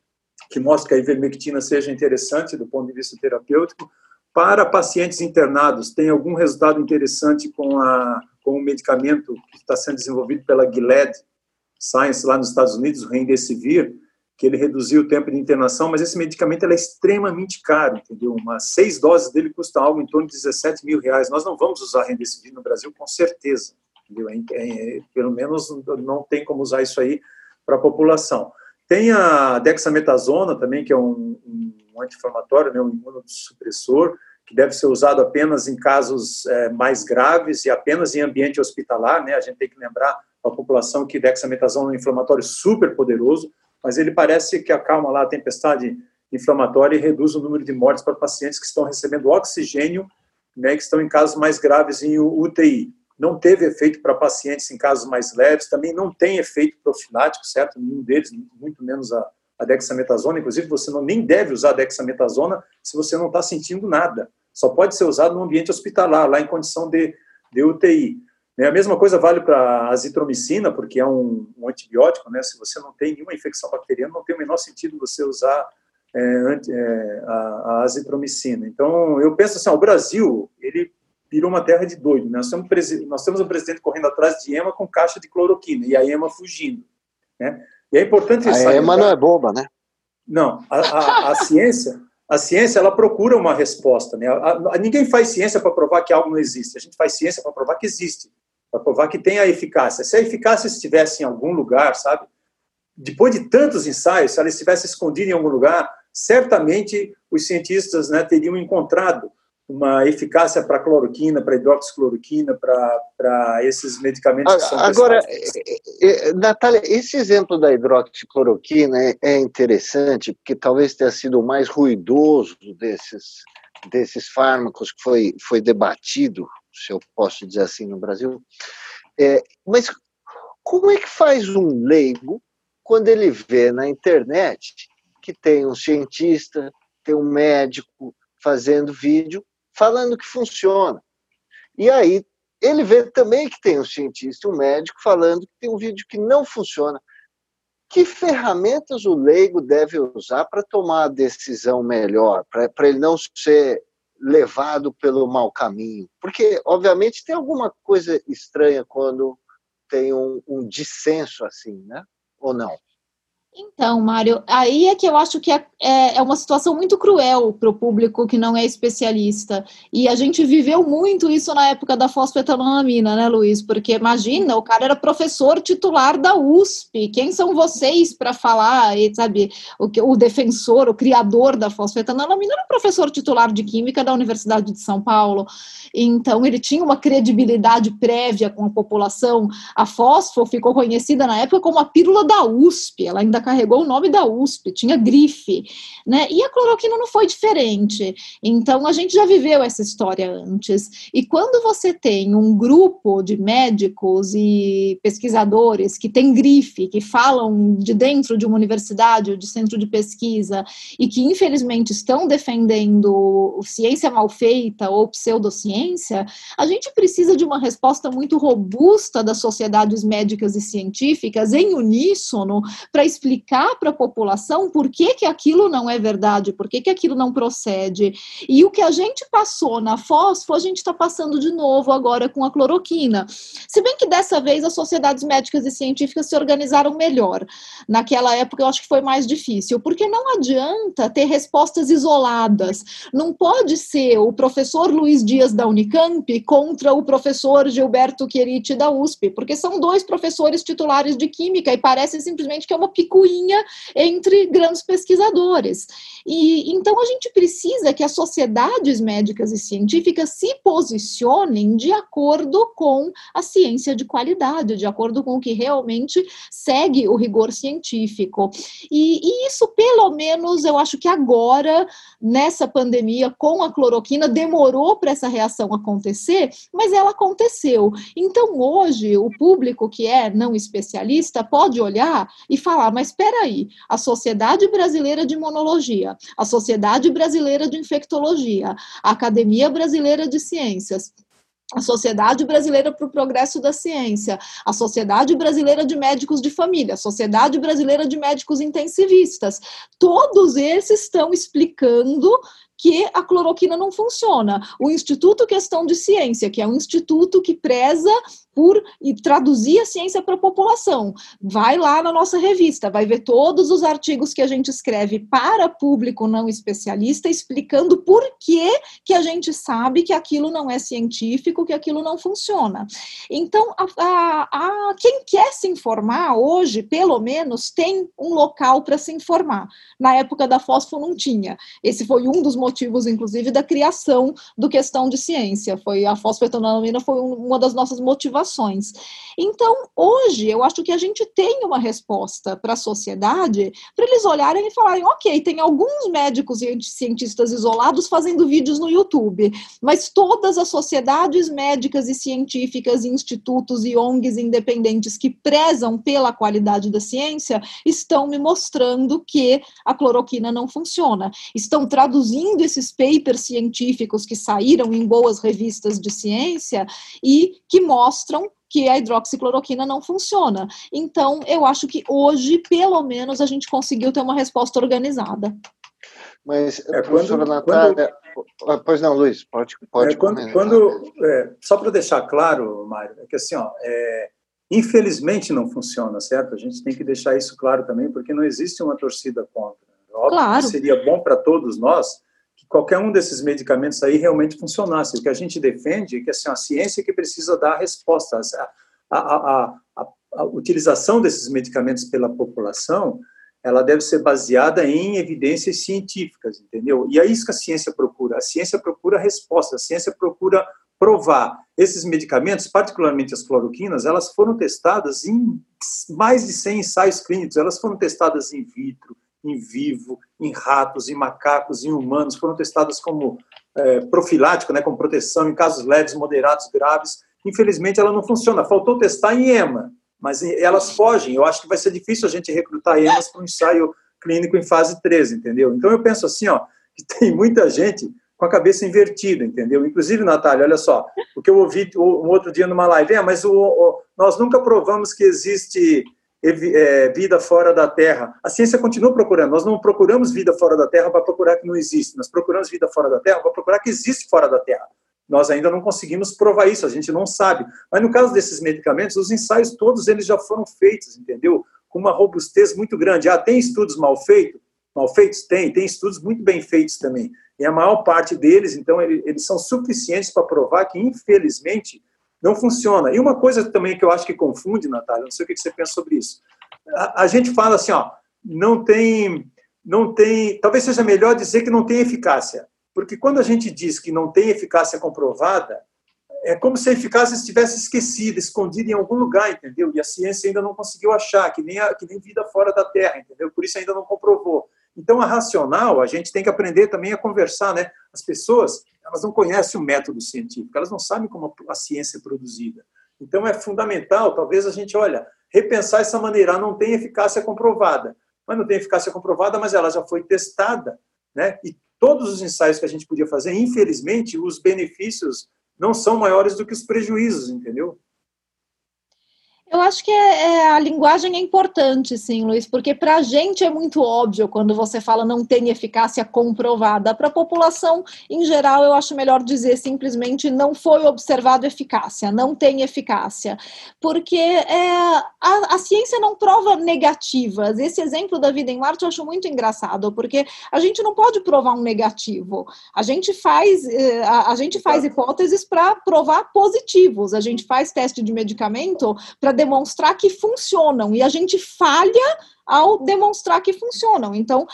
que mostre que a ivermectina seja interessante do ponto de vista terapêutico, para pacientes internados, tem algum resultado interessante com, a, com o medicamento que está sendo desenvolvido pela Gilead Science lá nos Estados Unidos, o Remdesivir, que ele reduziu o tempo de internação, mas esse medicamento é extremamente caro, entendeu? Umas seis doses dele custam algo em torno de 17 mil reais. Nós não vamos usar Remdesivir no Brasil, com certeza? É, é, pelo menos não tem como usar isso aí para a população. Tem a dexametasona também, que é um, um anti-inflamatório, né, um imunossupressor, que deve ser usado apenas em casos é, mais graves e apenas em ambiente hospitalar. Né? A gente tem que lembrar a população que dexametasona é um inflamatório super poderoso, mas ele parece que acalma lá a tempestade inflamatória e reduz o número de mortes para pacientes que estão recebendo oxigênio, né, que estão em casos mais graves em UTI não teve efeito para pacientes em casos mais leves, também não tem efeito profilático, certo? Nenhum deles, muito menos a, a dexametasona. Inclusive, você não, nem deve usar a dexametasona se você não está sentindo nada. Só pode ser usado no ambiente hospitalar, lá em condição de, de UTI. Né? A mesma coisa vale para a azitromicina, porque é um, um, antibiótico, né? Se você não tem nenhuma infecção bacteriana, não tem o menor sentido você usar é, é, a, a, azitromicina. Então, eu penso assim, ó, o Brasil, virou uma terra de doido. Né? Nós, temos, nós temos um presidente correndo atrás de EMA com caixa de cloroquina e a EMA fugindo. Né? E é importante... A EMA não é boba, né? Não, a, a, a ciência... A ciência ela procura uma resposta, né? A, ninguém faz ciência para provar que algo não existe. A gente faz ciência para provar que existe, para provar que tem a eficácia. Se a eficácia estivesse em algum lugar, sabe? Depois de tantos ensaios, se ela estivesse escondida em algum lugar, certamente os cientistas né, teriam encontrado uma eficácia para cloroquina, para hidroxicloroquina, para esses medicamentos que são Agora, é, é, Natália, esse exemplo da hidroxicloroquina é, é interessante, porque talvez tenha sido o mais ruidoso desses, desses fármacos que foi, foi debatido, se eu posso dizer assim, no Brasil. É, mas como é que faz um leigo quando ele vê na internet que tem um cientista, tem um médico fazendo vídeo falando que funciona. E aí ele vê também que tem um cientista, um médico falando que tem um vídeo que não funciona. Que ferramentas o leigo deve usar para tomar a decisão melhor, para ele não ser levado pelo mau caminho? Porque, obviamente, tem alguma coisa estranha quando tem um, um dissenso assim, né? Ou não? Então, Mário, aí é que eu acho que é, é, é uma situação muito cruel para o público que não é especialista. E a gente viveu muito isso na época da fosfetanolamina, né, Luiz? Porque imagina, o cara era professor titular da USP. Quem são vocês para falar, sabe, o, o defensor, o criador da fosfetanolamina era professor titular de Química da Universidade de São Paulo. Então, ele tinha uma credibilidade prévia com a população. A fósforo ficou conhecida na época como a pílula da USP. Ela ainda carregou o nome da USP, tinha grife, né? E a cloroquina não foi diferente. Então a gente já viveu essa história antes. E quando você tem um grupo de médicos e pesquisadores que tem grife, que falam de dentro de uma universidade ou de centro de pesquisa e que infelizmente estão defendendo ciência mal feita ou pseudociência, a gente precisa de uma resposta muito robusta das sociedades médicas e científicas em uníssono para explicar explicar para a população por que, que aquilo não é verdade, por que, que aquilo não procede. E o que a gente passou na fósforo, a gente está passando de novo agora com a cloroquina. Se bem que dessa vez as sociedades médicas e científicas se organizaram melhor. Naquela época eu acho que foi mais difícil, porque não adianta ter respostas isoladas. Não pode ser o professor Luiz Dias da Unicamp contra o professor Gilberto Querite da USP, porque são dois professores titulares de química e parece simplesmente que é uma picuinha picuinha entre grandes pesquisadores. E então a gente precisa que as sociedades médicas e científicas se posicionem de acordo com a ciência de qualidade, de acordo com o que realmente segue o rigor científico. E, e isso, pelo menos, eu acho que agora, nessa pandemia, com a cloroquina, demorou para essa reação acontecer, mas ela aconteceu. Então, hoje, o público que é não especialista pode olhar e falar, mas espera aí, a Sociedade Brasileira de Imunologia, a Sociedade Brasileira de Infectologia, a Academia Brasileira de Ciências, a Sociedade Brasileira para o Progresso da Ciência, a Sociedade Brasileira de Médicos de Família, a Sociedade Brasileira de Médicos Intensivistas. Todos esses estão explicando que a cloroquina não funciona. O Instituto Questão de Ciência, que é um instituto que preza por e traduzir a ciência para a população. Vai lá na nossa revista, vai ver todos os artigos que a gente escreve para público não especialista, explicando por que, que a gente sabe que aquilo não é científico, que aquilo não funciona. Então, a, a, a quem quer se informar hoje, pelo menos, tem um local para se informar. Na época da fósforo não tinha. Esse foi um dos motivos, inclusive, da criação do questão de ciência. Foi a fosfetanolamina foi uma das nossas motivações situações. Então, hoje, eu acho que a gente tem uma resposta para a sociedade para eles olharem e falarem: ok, tem alguns médicos e cientistas isolados fazendo vídeos no YouTube, mas todas as sociedades médicas e científicas, institutos e ONGs independentes que prezam pela qualidade da ciência estão me mostrando que a cloroquina não funciona. Estão traduzindo esses papers científicos que saíram em boas revistas de ciência e que mostram que a hidroxicloroquina não funciona. Então, eu acho que hoje, pelo menos, a gente conseguiu ter uma resposta organizada. Mas, é, professora quando, Natália... Quando, ah, pois não, Luiz, pode, pode é, quando, quando é, Só para deixar claro, Mário, é que assim, ó, é, infelizmente não funciona, certo? A gente tem que deixar isso claro também, porque não existe uma torcida contra. Óbvio claro. seria bom para todos nós que qualquer um desses medicamentos aí realmente funcionasse. O que a gente defende é que assim, a ciência que precisa dar respostas. A, a, a, a, utilização desses medicamentos pela população ela deve ser baseada em evidências científicas, entendeu? E é isso que a ciência procura. A ciência procura resposta, a ciência procura provar. Esses medicamentos, particularmente as cloroquinas, elas foram testadas em mais de 100 ensaios clínicos, elas foram testadas in vitro, em vivo, em ratos, em macacos, em humanos, foram testadas como é, profilático, né, como proteção em casos leves, moderados, graves. Infelizmente, ela não funciona. Faltou testar em EMA, mas elas fogem. Eu acho que vai ser difícil a gente recrutar EMAs para um ensaio clínico em fase 13, entendeu? Então, eu penso assim, ó, que tem muita gente com a cabeça invertida, entendeu? Inclusive, Natália, olha só, o que eu ouvi um outro dia numa live, é, mas o, o, nós nunca provamos que existe é, vida fora da Terra. A ciência continua procurando. Nós não procuramos vida fora da Terra para procurar que não existe. Nós procuramos vida fora da Terra para procurar que existe fora da Terra. Nós ainda não conseguimos provar isso, a gente não sabe. Mas no caso desses medicamentos, os ensaios todos eles já foram feitos, entendeu? Com uma robustez muito grande. Ah, tem estudos mal feitos? Mal feitos? Tem. Tem estudos muito bem feitos também. E a maior parte deles, então, eles são suficientes para provar que, infelizmente, não funciona. E uma coisa também que eu acho que confunde, Natália, não sei o que você pensa sobre isso. A, a gente fala assim, ó, não tem, não tem, talvez seja melhor dizer que não tem eficácia, porque quando a gente diz que não tem eficácia comprovada, é como se a eficácia estivesse esquecida, escondida em algum lugar, entendeu? E a ciência ainda não conseguiu achar, que nem, a, que nem vida fora da Terra, entendeu? Por isso ainda não comprovou. Então, a racional, a gente tem que aprender também a conversar, né? As pessoas, elas não conhecem o método científico, elas não sabem como a ciência é produzida. Então, é fundamental, talvez a gente, olha, repensar essa maneira. Ela não tem eficácia comprovada, mas não tem eficácia comprovada, mas ela já foi testada, né? E todos os ensaios que a gente podia fazer, infelizmente, os benefícios não são maiores do que os prejuízos, entendeu? Eu acho que é, é, a linguagem é importante, sim, Luiz, porque para a gente é muito óbvio quando você fala não tem eficácia comprovada. Para a população em geral, eu acho melhor dizer simplesmente não foi observado eficácia, não tem eficácia, porque é, a, a, ciência não prova negativas. Esse exemplo da vida em Marte eu acho muito engraçado, porque a gente não pode provar um negativo. A gente faz, é, a, a gente faz hipóteses para provar positivos. A gente faz teste de medicamento para demonstrar que funcionam e a gente falha ao demonstrar que funcionam. Então,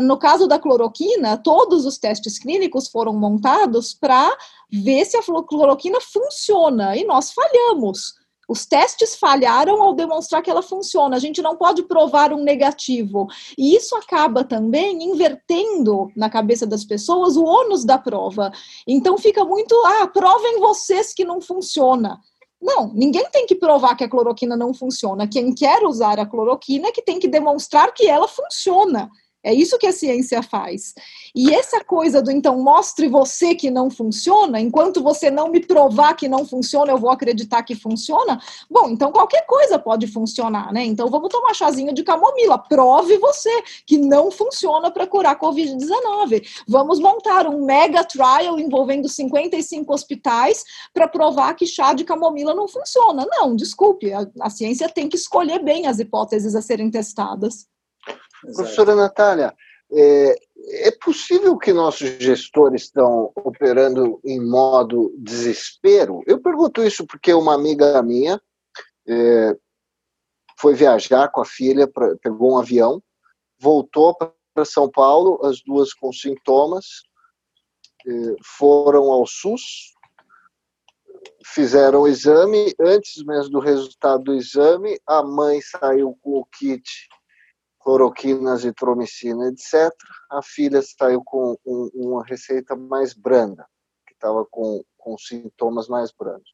no caso da cloroquina, todos os testes clínicos foram montados para ver se a cloroquina funciona e nós falhamos. Os testes falharam ao demonstrar que ela funciona. A gente não pode provar um negativo. E isso acaba também invertendo na cabeça das pessoas o ônus da prova. Então fica muito, ah, provem vocês que não funciona. Não, ninguém tem que provar que a cloroquina não funciona. Quem quer usar a cloroquina é que tem que demonstrar que ela funciona. É isso que a ciência faz. E essa coisa do então mostre você que não funciona, enquanto você não me provar que não funciona, eu vou acreditar que funciona. Bom, então qualquer coisa pode funcionar, né? Então vamos tomar chazinho de camomila. Prove você que não funciona para curar COVID-19. Vamos montar um mega trial envolvendo 55 hospitais para provar que chá de camomila não funciona. Não, desculpe, a, a ciência tem que escolher bem as hipóteses a serem testadas. Exato. Professora Natália, é, é, possível que nossos gestores estão operando em modo desespero? Eu pergunto isso porque uma amiga minha é, foi viajar com a filha, pra, pegou um avião, voltou para São Paulo, as duas com sintomas, é, foram ao SUS, fizeram o exame, antes mesmo do resultado do exame, a mãe saiu com o kit cloroquina, azitromicina, etc. A filha saiu com um, uma receita mais branda, que estava com, com sintomas mais brandos.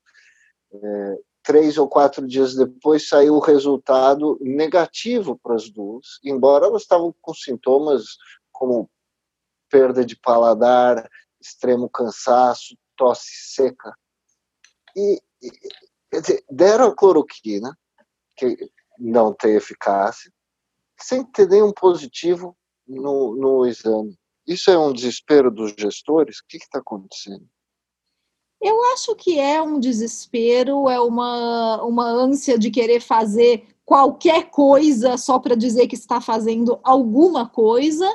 É, três ou quatro dias depois saiu o resultado negativo para as duas, embora elas estavam com sintomas como perda de paladar, extremo cansaço, tosse seca. E, e deram a cloroquina, que não tem eficácia, sem ter nenhum positivo no, no exame. Isso é um desespero dos gestores? O que está acontecendo? Eu acho que é um desespero, é uma, uma ânsia de querer fazer qualquer coisa só para dizer que está fazendo alguma coisa.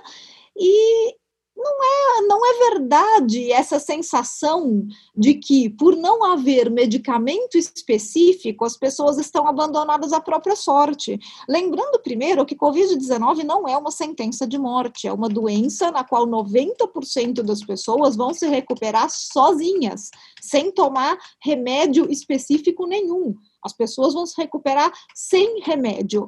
E não é, não é verdade essa sensação de que, por não haver medicamento específico, as pessoas estão abandonadas à própria sorte. Lembrando primeiro que Covid-19 não é uma sentença de morte, é uma doença na qual 90% das pessoas vão se recuperar sozinhas, sem tomar remédio específico nenhum. As pessoas vão se recuperar sem remédio.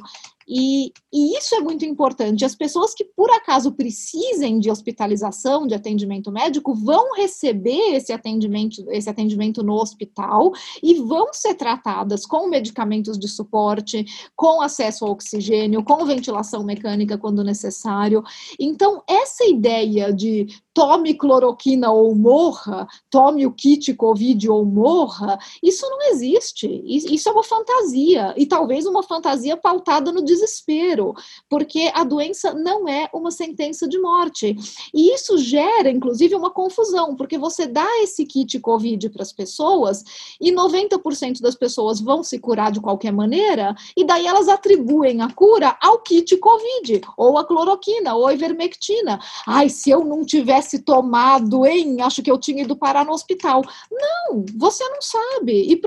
E, e, isso é muito importante. As pessoas que por acaso precisem de hospitalização, de atendimento médico, vão receber esse atendimento, esse atendimento no hospital e vão ser tratadas com medicamentos de suporte, com acesso ao oxigênio, com ventilação mecânica quando necessário. Então, essa ideia de tome cloroquina ou morra, tome o kit Covid ou morra, isso não existe. Isso é uma fantasia. E talvez uma fantasia pautada no desespero, porque a doença não é uma sentença de morte. E isso gera, inclusive, uma confusão, porque você dá esse kit Covid para as pessoas e 90% das pessoas vão se curar de qualquer maneira, e daí elas atribuem a cura ao kit Covid, ou a cloroquina, ou a ivermectina. Ai, se eu não tivesse tomado, hein? Acho que eu tinha ido parar no hospital. Não, você não sabe. E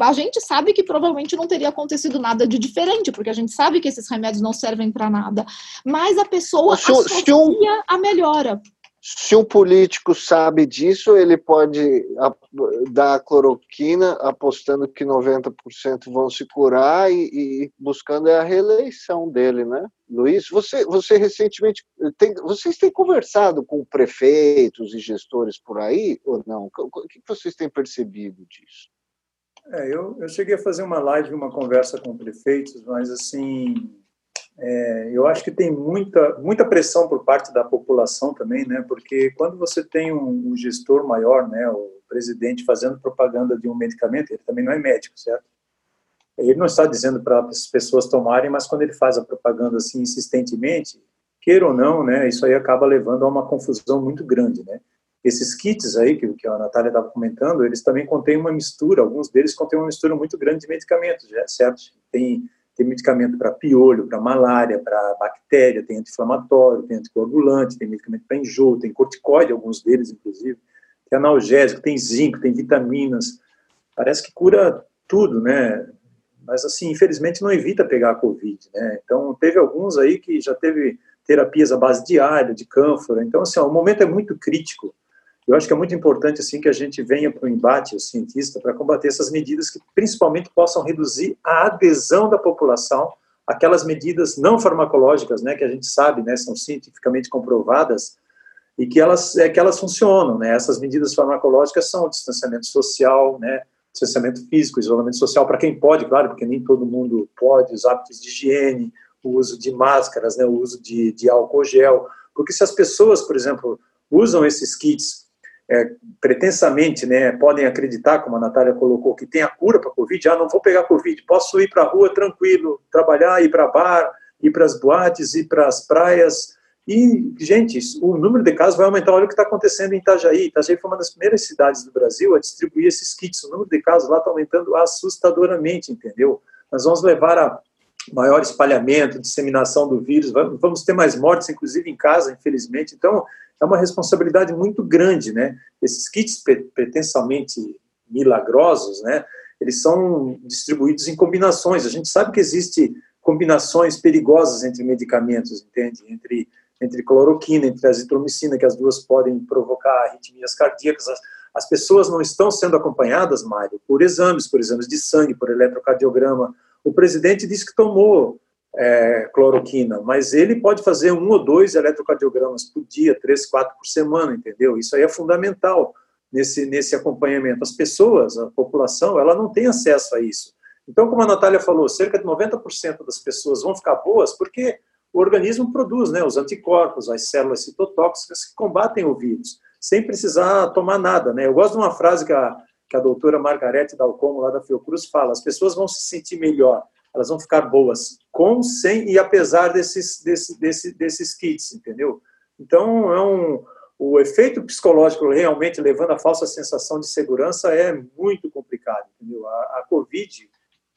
a gente sabe que provavelmente não teria acontecido nada de diferente, porque a gente sabe que esses remédios não servem para nada, mas a pessoa associa a melhora. Se um político sabe disso, ele pode dar a cloroquina apostando que 90% vão se curar e, e, buscando a reeleição dele, né? Luiz, você, você recentemente tem, vocês têm conversado com prefeitos e gestores por aí ou não? O que vocês têm percebido disso? É, eu, eu cheguei a fazer uma live, uma conversa com prefeitos, mas assim, é, eu acho que tem muita, muita pressão por parte da população também, né? Porque quando você tem um, um gestor maior, né, o presidente fazendo propaganda de um medicamento, ele também não é médico, certo? Ele não está dizendo para as pessoas tomarem, mas quando ele faz a propaganda assim insistentemente, queira ou não, né, isso aí acaba levando a uma confusão muito grande, né? Esses kits aí, que, que a Natália estava comentando, eles também contêm uma mistura, alguns deles contêm uma mistura muito grande de medicamentos, já, certo? Tem, tem medicamento para piolho, para malária, para bactéria, tem anti-inflamatório, tem anticoagulante, tem medicamento para enjoo, tem corticoide, alguns deles, inclusive, tem analgésico, tem zinco, tem vitaminas, parece que cura tudo, né? Mas, assim, infelizmente não evita pegar a Covid, né? Então, teve alguns aí que já teve terapias à base de alho, de cânfora, então, assim, ó, o momento é muito crítico, eu acho que é muito importante assim que a gente venha para o embate, o cientista, para combater essas medidas que principalmente possam reduzir a adesão da população àquelas medidas não farmacológicas, né, que a gente sabe, né, são cientificamente comprovadas e que elas é que elas funcionam, né? Essas medidas farmacológicas são o distanciamento social, né, distanciamento físico, isolamento social para quem pode, claro, porque nem todo mundo pode, os hábitos de higiene, o uso de máscaras, né, o uso de, de álcool gel, porque se as pessoas, por exemplo, usam esses kits é, pretensamente né, podem acreditar, como a Natália colocou, que tem a cura para a Covid, ah, não vou pegar Covid, posso ir para a rua tranquilo, trabalhar, ir para bar, ir para as boates, ir para as praias. E, gente, o número de casos vai aumentar. Olha o que está acontecendo em Itajaí. Itajaí foi uma das primeiras cidades do Brasil a distribuir esses kits. O número de casos lá está aumentando assustadoramente, entendeu? Nós vamos levar a maior espalhamento, disseminação do vírus, vamos ter mais mortes, inclusive em casa, infelizmente. Então, é uma responsabilidade muito grande, né? Esses kits pretensamente milagrosos, né? Eles são distribuídos em combinações. A gente sabe que existe combinações perigosas entre medicamentos, entende? Entre entre cloroquina, entre azitromicina, que as duas podem provocar arritmias cardíacas. As, as pessoas não estão sendo acompanhadas, Mário, por exames, por exames de sangue, por eletrocardiograma. O presidente disse que tomou é, cloroquina, mas ele pode fazer um ou dois eletrocardiogramas por dia, três, quatro por semana, entendeu? Isso aí é fundamental nesse, nesse acompanhamento. As pessoas, a população, ela não tem acesso a isso. Então, como a Natália falou, cerca de 90% das pessoas vão ficar boas porque o organismo produz né, os anticorpos, as células citotóxicas que combatem o vírus, sem precisar tomar nada. Né? Eu gosto de uma frase que a, que a doutora Margarete Dalcomo, lá da Fiocruz, fala: as pessoas vão se sentir melhor elas vão ficar boas com, sem e apesar desses, desse, desse, desses kits, entendeu? Então, é um, o efeito psicológico realmente levando a falsa sensação de segurança é muito complicado, entendeu? A, a Covid,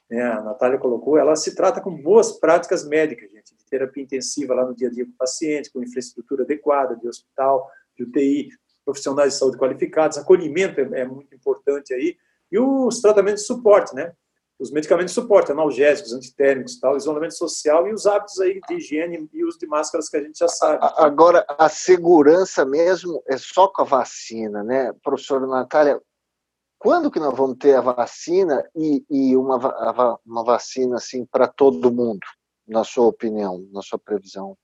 né, a Natália colocou, ela se trata com boas práticas médicas, gente, de terapia intensiva lá no dia a dia com o paciente, com infraestrutura adequada de hospital, de UTI, profissionais de saúde qualificados, acolhimento é, é muito importante aí, e os tratamentos de suporte, né? Os medicamentos de suporte, analgésicos, antitérmicos, tal, isolamento social e os hábitos aí de higiene e uso de máscaras que a gente já sabe. Agora, a segurança mesmo é só com a vacina, né? Professora Natália, quando que nós vamos ter a vacina e, e uma, uma vacina assim para todo mundo, na sua opinião, na sua previsão?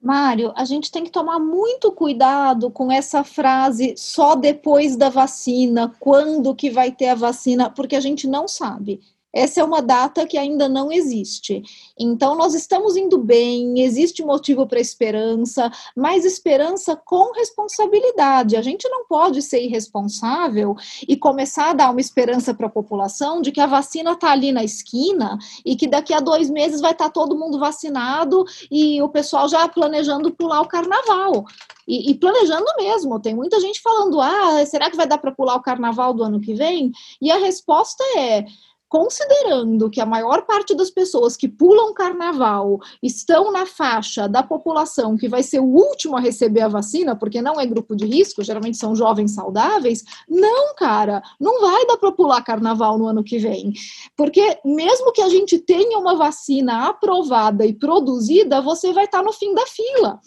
Mário, a gente tem que tomar muito cuidado com essa frase só depois da vacina, quando que vai ter a vacina, porque a gente não sabe. Essa é uma data que ainda não existe. Então, nós estamos indo bem, existe motivo para esperança, mas esperança com responsabilidade. A gente não pode ser irresponsável e começar a dar uma esperança para a população de que a vacina está ali na esquina e que daqui a dois meses vai estar tá todo mundo vacinado e o pessoal já planejando pular o carnaval. E, e, planejando mesmo. Tem muita gente falando: ah, será que vai dar para pular o carnaval do ano que vem? E a resposta é: considerando que a maior parte das pessoas que pulam carnaval estão na faixa da população que vai ser o último a receber a vacina, porque não é grupo de risco, geralmente são jovens saudáveis, não, cara, não vai dar para pular carnaval no ano que vem. Porque mesmo que a gente tenha uma vacina aprovada e produzida, você vai estar tá no fim da fila.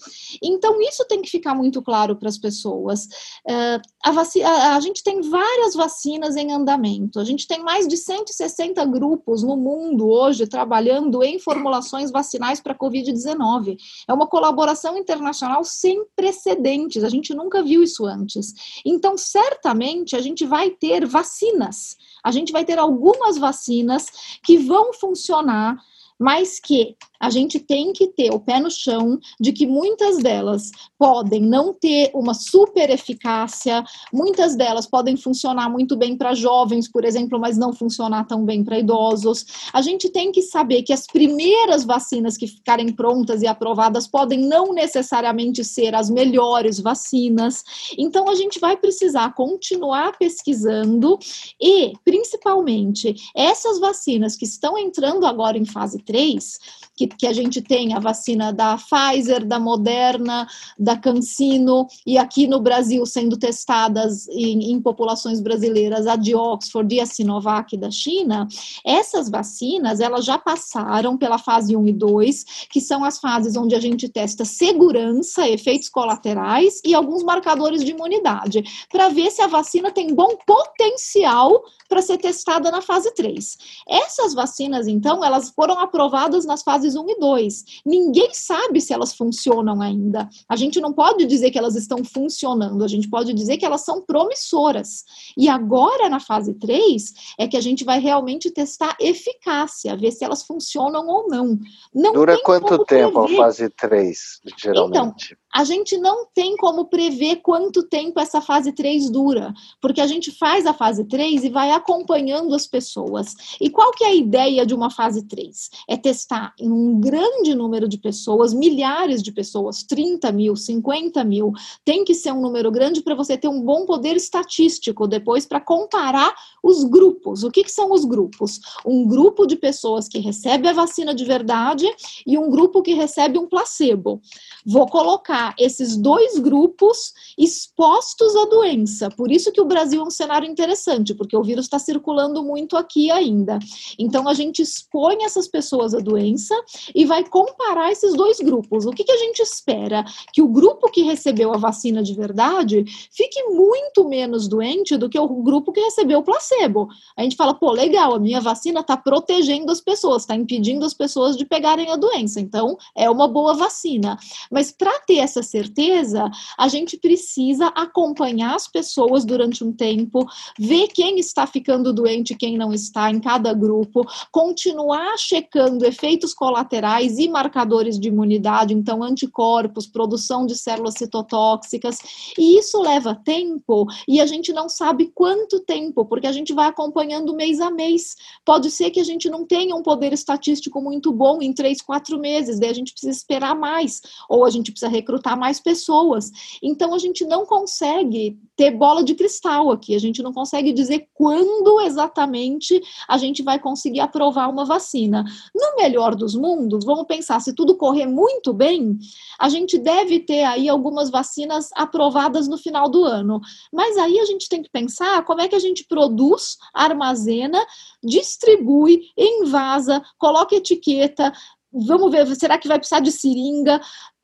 Então, isso tem que ficar muito claro para as pessoas. Uh, a, a, a gente tem várias vacinas em andamento, a gente tem mais de 160 60 grupos no mundo hoje trabalhando em formulações vacinais para Covid-19. É uma colaboração internacional sem precedentes, a gente nunca viu isso antes. Então, certamente, a gente vai ter vacinas, a gente vai ter algumas vacinas que vão funcionar mas que a gente tem que ter o pé no chão de que muitas delas podem não ter uma super eficácia, muitas delas podem funcionar muito bem para jovens, por exemplo, mas não funcionar tão bem para idosos. A gente tem que saber que as primeiras vacinas que ficarem prontas e aprovadas podem não necessariamente ser as melhores vacinas. Então a gente vai precisar continuar pesquisando e, principalmente, essas vacinas que estão entrando agora em fase 3, que, que a gente tem a vacina da Pfizer, da Moderna, da CanSino, e aqui no Brasil sendo testadas em, em populações brasileiras a de Oxford e a Sinovac da China, essas vacinas, elas já passaram pela fase 1 e 2, que são as fases onde a gente testa segurança, efeitos colaterais e alguns marcadores de imunidade, para ver se a vacina tem bom potencial para ser testada na fase 3. Essas vacinas, então, elas foram aprovadas nas fases 1 e 2. Ninguém sabe se elas funcionam ainda. A gente não pode dizer que elas estão funcionando, a gente pode dizer que elas são promissoras. E agora, na fase 3, é que a gente vai realmente testar eficácia, ver se elas funcionam ou não. não Dura quanto tempo prever. a fase 3, geralmente? Então, a gente não tem como prever quanto tempo essa fase 3 dura, porque a gente faz a fase 3 e vai acompanhando as pessoas. E qual que é a ideia de uma fase 3? É testar em um grande número de pessoas, milhares de pessoas, 30 mil, 50 mil. Tem que ser um número grande para você ter um bom poder estatístico depois para comparar os grupos. O que, que são os grupos? Um grupo de pessoas que recebe a vacina de verdade e um grupo que recebe um placebo. Vou colocar colocar esses dois grupos expostos à doença. Por isso que o Brasil é um cenário interessante, porque o vírus está circulando muito aqui ainda. Então a gente expõe essas pessoas à doença e vai comparar esses dois grupos. O que, que a gente espera? Que o grupo que recebeu a vacina de verdade fique muito menos doente do que o grupo que recebeu o placebo. A gente fala, pô, legal, a minha vacina está protegendo as pessoas, está impedindo as pessoas de pegarem a doença. Então, é uma boa vacina. Mas para ter essa certeza, a gente precisa acompanhar as pessoas durante um tempo, ver quem está ficando doente e quem não está em cada grupo, continuar checando efeitos colaterais e marcadores de imunidade, então anticorpos, produção de células citotóxicas, e isso leva tempo e a gente não sabe quanto tempo, porque a gente vai acompanhando mês a mês. Pode ser que a gente não tenha um poder estatístico muito bom em três, quatro meses, daí a gente precisa esperar mais, ou a gente precisa recrutar mais pessoas. Então, a gente não consegue ter bola de cristal aqui, a gente não consegue dizer quando exatamente a gente vai conseguir aprovar uma vacina. No melhor dos mundos, vamos pensar, se tudo correr muito bem, a gente deve ter aí algumas vacinas aprovadas no final do ano. Mas aí a gente tem que pensar como é que a gente produz, armazena, distribui, envasa, coloca etiqueta, vamos ver, será que vai precisar de seringa?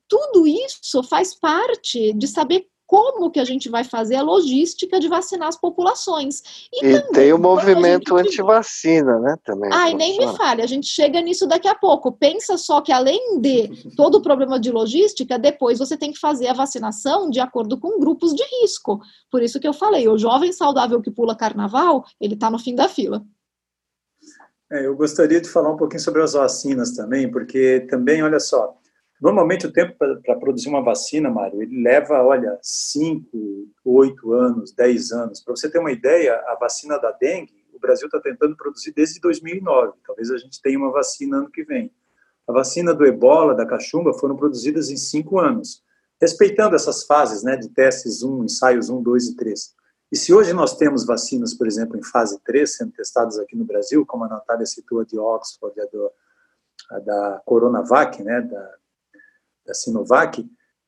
Tudo isso faz parte de saber como que a gente vai fazer a logística de vacinar as populações. E, e tem o movimento gente... anti-vacina, né, também. Ai, nem me fale, a gente chega nisso daqui a pouco. Pensa só que além de todo o problema de logística, depois você tem que fazer a vacinação de acordo com grupos de risco. Por isso que eu falei, o jovem saudável que pula carnaval, ele está no fim da fila. É, eu gostaria de falar um pouquinho sobre as vacinas também, porque também, olha só, Normalmente o tempo para produzir uma vacina, Mário, ele leva, olha, 5, 8 anos, 10 anos. Para você ter uma ideia, a vacina da dengue, o Brasil está tentando produzir desde 2009. Talvez a gente tenha uma vacina ano que vem. A vacina do ebola, da cachumba, foram produzidas em 5 anos, respeitando essas fases né, de testes 1, ensaios 1, 2 e 3. E se hoje nós temos vacinas, por exemplo, em fase 3, sendo testadas aqui no Brasil, como a Natália citou, a de Oxford, a, do, a da Coronavac, né, da da Sinovac,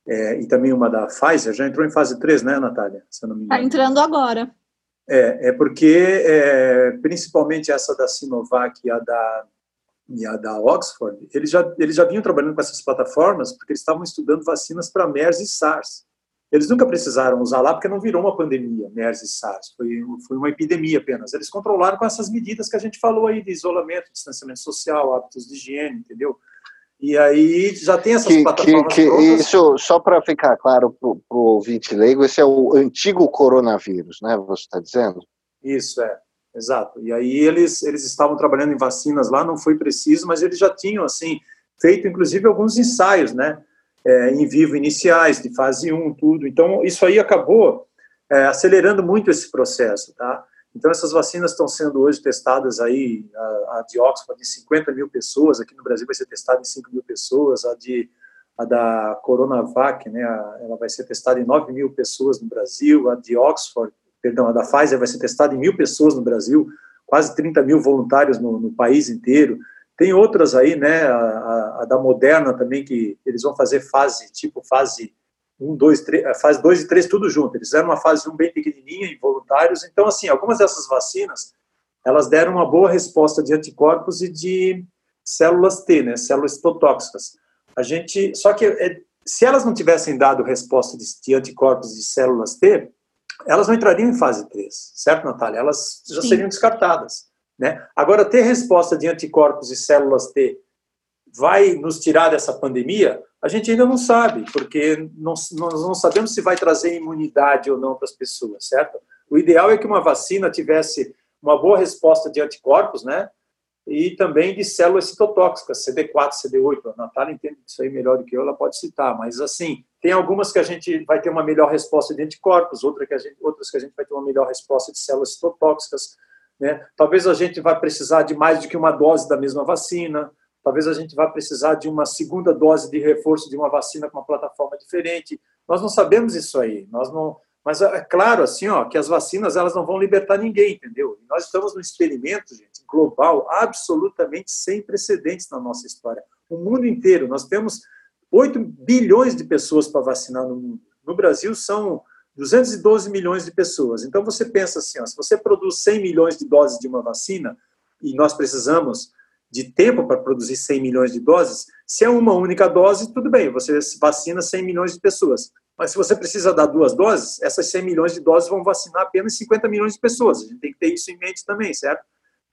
é, e também uma da Pfizer, já entrou em fase 3, né, Natália? Está entrando agora. É, é porque, é, principalmente essa da Sinovac e a da, e a da Oxford, eles já, eles já vinham trabalhando com essas plataformas porque eles estavam estudando vacinas para MERS e SARS. Eles nunca precisaram usar lá porque não virou uma pandemia, MERS e SARS, foi, foi uma epidemia apenas. Eles controlaram com essas medidas que a gente falou aí de isolamento, distanciamento social, hábitos de higiene, entendeu? E aí já tem essas que, plataformas que, que Isso, só para ficar claro para o ouvinte leigo, esse é o antigo coronavírus, né? Você está dizendo? Isso, é. Exato. E aí eles, eles estavam trabalhando em vacinas lá, não foi preciso, mas eles já tinham, assim, feito inclusive alguns ensaios, né? É, em vivo iniciais, de fase 1, tudo. Então, isso aí acabou é, acelerando muito esse processo, tá? Então, essas vacinas estão sendo hoje testadas aí, a, a de Oxford, de 50 mil pessoas, aqui no Brasil vai ser testada em 5 mil pessoas, a, de, a da Coronavac, né, a, ela vai ser testada em 9 mil pessoas no Brasil, a de Oxford, perdão, a da Pfizer vai ser testada em mil pessoas no Brasil, quase 30 mil voluntários no, no país inteiro. Tem outras aí, né, a, a, da Moderna também, que eles vão fazer fase, tipo fase um, dois, três, é, fase 2 e 3 tudo junto. Eles fizeram uma fase 1 um bem pequenininha em voluntários. Então, assim, algumas dessas vacinas, elas deram uma boa resposta de anticorpos e de células T, né, células citotóxicas. A gente, só que é, se elas não tivessem dado resposta de, de anticorpos de células T, elas não entrariam em fase 3, certo, Natália? Elas já Sim. seriam descartadas. Né? Agora, ter resposta de anticorpos e células T vai nos tirar dessa pandemia? A gente ainda não sabe, porque não, nós não sabemos se vai trazer imunidade ou não para as pessoas, certo? O ideal é que uma vacina tivesse uma boa resposta de anticorpos, né? E também de células citotóxicas, CD4, CD8. A Natália entende isso aí melhor do que eu, ela pode citar, mas assim, tem algumas que a gente vai ter uma melhor resposta de anticorpos, outra que a gente, outras que a gente vai ter uma melhor resposta de células citotóxicas, né? Talvez a gente vai precisar de mais do que uma dose da mesma vacina, talvez a gente vá precisar de uma segunda dose de reforço de uma vacina com uma plataforma diferente. Nós não sabemos isso aí. Nós não, mas é claro assim, ó, que as vacinas elas não vão libertar ninguém, entendeu? nós estamos num experimento, gente, global, absolutamente sem precedentes na nossa história. O mundo inteiro, nós temos 8 bilhões de pessoas para vacinar no mundo. No Brasil são 212 milhões de pessoas. Então você pensa assim, ó, se você produz 100 milhões de doses de uma vacina e nós precisamos de tempo para produzir 100 milhões de doses, se é uma única dose, tudo bem, você vacina 100 milhões de pessoas. Mas se você precisa dar duas doses, essas 100 milhões de doses vão vacinar apenas 50 milhões de pessoas. A gente tem que ter isso em mente também, certo?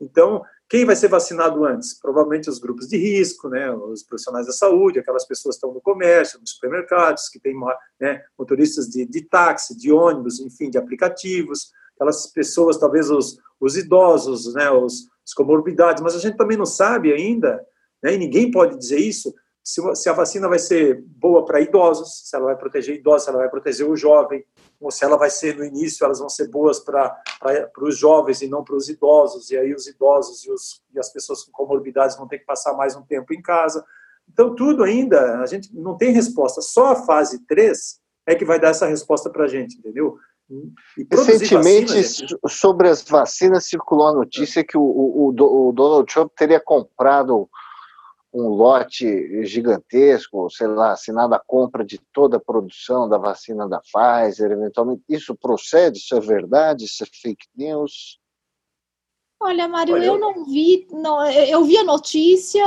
Então, quem vai ser vacinado antes? Provavelmente os grupos de risco, né, os profissionais da saúde, aquelas pessoas que estão no comércio, nos supermercados, que têm né, motoristas de, de táxi, de ônibus, enfim, de aplicativos, aquelas pessoas, talvez os, os idosos, né, os, as comorbidades, mas a gente também não sabe ainda, né, e ninguém pode dizer isso, se, se a vacina vai ser boa para idosos, se ela vai proteger idosos, se ela vai proteger o jovem, ou se ela vai ser no início, elas vão ser boas para os jovens e não para os idosos, e aí os idosos e, os, e as pessoas com comorbidades vão ter que passar mais um tempo em casa. Então, tudo ainda, a gente não tem resposta. Só a fase 3 é que vai dar essa resposta para a gente, entendeu? Recentemente, vacina, sobre as vacinas, circulou a notícia é. que o, o, o, Donald Trump teria comprado um lote gigantesco, sei lá, assinado a compra de toda a produção da vacina da Pfizer, eventualmente. Isso procede? Isso é verdade? Isso é fake news? Olha, Mário, Olha, eu não vi, não, eu vi a notícia,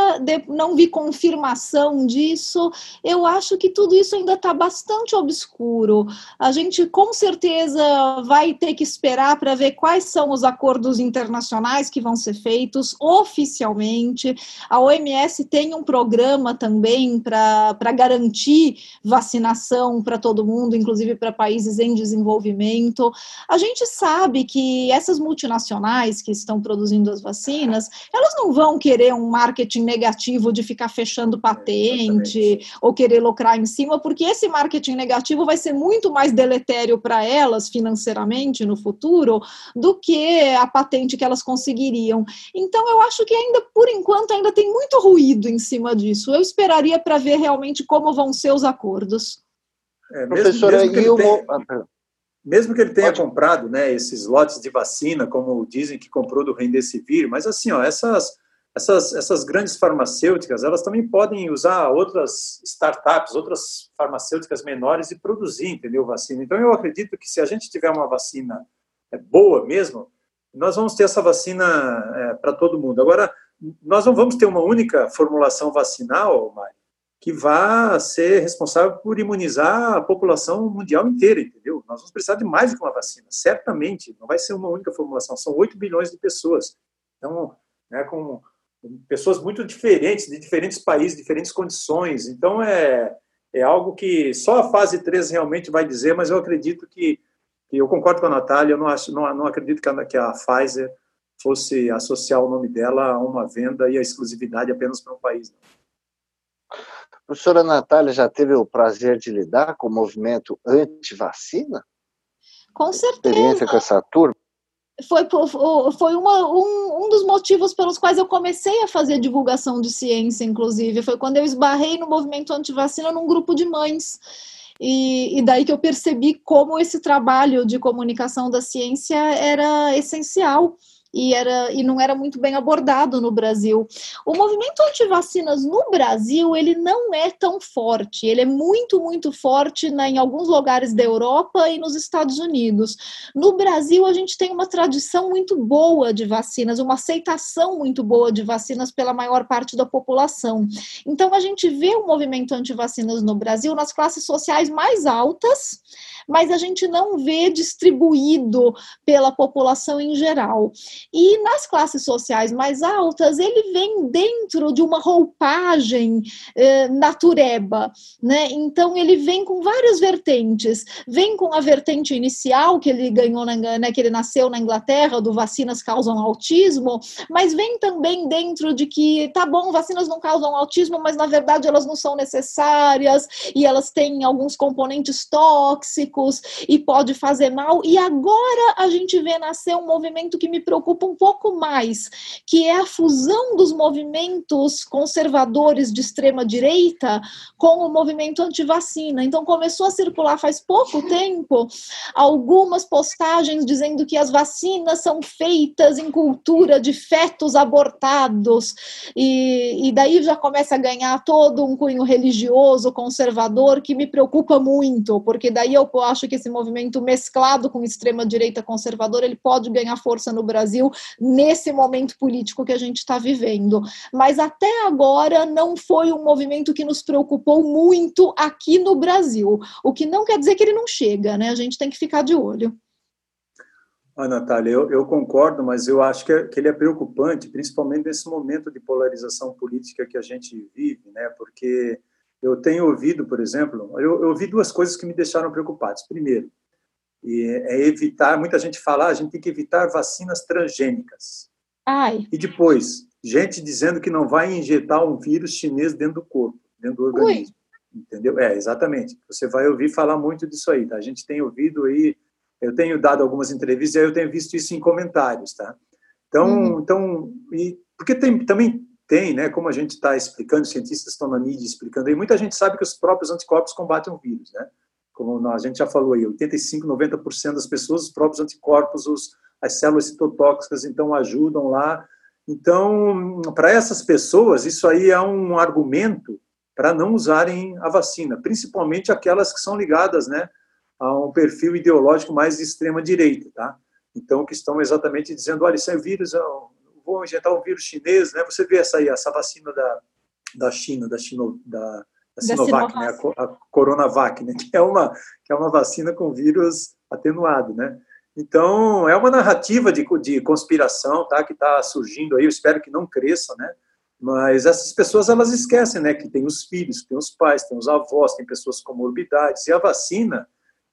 não vi confirmação disso. Eu acho que tudo isso ainda está bastante obscuro. A gente com certeza vai ter que esperar para ver quais são os acordos internacionais que vão ser feitos oficialmente. A OMS tem um programa também para garantir vacinação para todo mundo, inclusive para países em desenvolvimento. A gente sabe que essas multinacionais que estão produzindo as vacinas, elas não vão querer um marketing negativo de ficar fechando patente ou querer lucrar em cima, porque esse marketing negativo vai ser muito mais deletério para elas financeiramente no futuro do que a patente que elas conseguiriam. Então eu acho que ainda por enquanto ainda tem muito ruído em cima disso. Eu esperaria para ver realmente como vão ser os acordos. É, mesmo, Professora, mesmo e o... Tem... Ah, mesmo que ele tenha Pode. comprado né, esses lotes de vacina, como dizem que comprou do Remdesivir, mas assim, ó, essas, essas, essas grandes farmacêuticas, elas também podem usar outras startups, outras farmacêuticas menores e produzir, entendeu, vacina. Então, eu acredito que se a gente tiver uma vacina é, boa mesmo, nós vamos ter essa vacina é, para todo mundo. Agora, nós não vamos ter uma única formulação vacinal, Mário, que vá ser responsável por imunizar a população mundial inteira, entendeu? Nós vamos precisar de mais que uma vacina, certamente. Não vai ser uma única formulação, são 8 bilhões de pessoas. Então, né, com pessoas muito diferentes, de diferentes países, diferentes condições. Então, é, é algo que só a fase 3 realmente vai dizer, mas eu acredito que, que eu concordo com a Natália, eu não, acho, não, não acredito que a, que a Pfizer fosse associar o nome dela a uma venda e a exclusividade apenas para um país. Não. Professora Natália já teve o prazer de lidar com o movimento anti-vacina? Com certeza. Experiência com essa turma? Foi, foi uma, um, um dos motivos pelos quais eu comecei a fazer divulgação de ciência, inclusive. Foi quando eu esbarrei no movimento anti-vacina num grupo de mães. E, e, daí que eu percebi como esse trabalho de comunicação da ciência era essencial e, era, e não era muito bem abordado no Brasil. O movimento anti-vacinas no Brasil, ele não é tão forte, ele é muito, muito forte na, em alguns lugares da Europa e nos Estados Unidos. No Brasil, a gente tem uma tradição muito boa de vacinas, uma aceitação muito boa de vacinas pela maior parte da população. Então, a gente vê o movimento anti-vacinas no Brasil nas classes sociais mais altas, mas a gente não vê distribuído pela população em geral. E nas classes sociais mais altas, ele vem dentro de uma roupagem eh, natureba, né? Então ele vem com várias vertentes. Vem com a vertente inicial que ele ganhou, na, né, que ele nasceu na Inglaterra, do vacinas causam autismo, mas vem também dentro de que, tá bom, vacinas não causam autismo, mas na verdade elas não são necessárias e elas têm alguns componentes tóxicos e pode fazer mal. E agora a gente vê nascer um movimento que me preocupa preocupa um pouco mais, que é a fusão dos movimentos conservadores de extrema direita com o movimento anti-vacina. Então começou a circular faz pouco tempo algumas postagens dizendo que as vacinas são feitas em cultura de fetos abortados e, e daí já começa a ganhar todo um cunho religioso conservador que me preocupa muito, porque daí eu acho que esse movimento mesclado com extrema direita conservadora ele pode ganhar força no Brasil nesse momento político que a gente está vivendo. Mas até agora não foi um movimento que nos preocupou muito aqui no Brasil, o que não quer dizer que ele não chega, né? A gente tem que ficar de olho. Ah, Natália, eu, eu, concordo, mas eu acho que, é, que, ele é preocupante, principalmente nesse momento de polarização política que a gente vive, né? Porque eu tenho ouvido, por exemplo, eu, eu ouvi duas coisas que me deixaram preocupados. Primeiro, e é evitar, muita gente fala, ah, a gente tem que evitar vacinas transgênicas. Ai. E depois, gente dizendo que não vai injetar um vírus chinês dentro do corpo, dentro do organismo. Ui. Entendeu? É, exatamente. Você vai ouvir falar muito disso aí, tá? A gente tem ouvido aí, eu tenho dado algumas entrevistas e eu tenho visto isso em comentários, tá? Então, uhum. então e porque tem, também tem, né, como a gente está explicando, cientistas estão na mídia explicando aí, muita gente sabe que os próprios anticorpos combatem o vírus, né? Como a gente já falou aí, 85, 90% das pessoas, os próprios anticorpos, os, as células citotóxicas, então ajudam lá. Então, para essas pessoas, isso aí é um argumento para não usarem a vacina, principalmente aquelas que são ligadas, né, a um perfil ideológico mais de extrema direita, tá? Então, que estão exatamente dizendo, olha, isso é vírus, vou injetar um vírus chinês, né? Você vê essa aí, essa vacina da, da China, da, Chino, da, da Sinovac, da né? A, a, Coronavac, né? Que é uma que é uma vacina com vírus atenuado, né? Então é uma narrativa de, de conspiração, tá? Que está surgindo aí. Eu espero que não cresça, né? Mas essas pessoas elas esquecem, né? Que tem os filhos, tem os pais, tem os avós, tem pessoas com morbidades e a vacina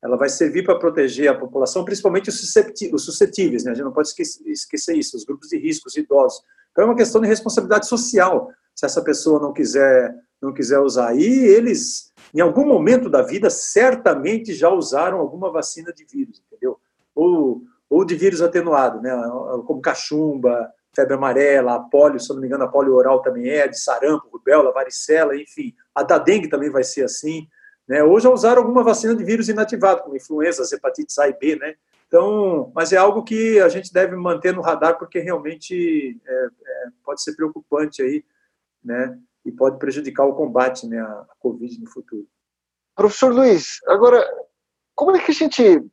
ela vai servir para proteger a população, principalmente os suscetíveis, né? a gente não pode esquecer isso, os grupos de risco, os idosos. Então é uma questão de responsabilidade social, se essa pessoa não quiser, não quiser usar. E eles, em algum momento da vida, certamente já usaram alguma vacina de vírus, entendeu? Ou, ou de vírus atenuado, né? como cachumba, febre amarela, a polio, se não me engano, a polio oral também é, de sarampo, rubéola, varicela, enfim. A da dengue também vai ser assim. Né? Ou já usaram alguma vacina de vírus inativado, como influenza, hepatites A e B, né? Então, mas é algo que a gente deve manter no radar porque realmente é, é, pode ser preocupante aí, né? E pode prejudicar o combate, né, a Covid no futuro. Professor Luiz, agora como é que a gente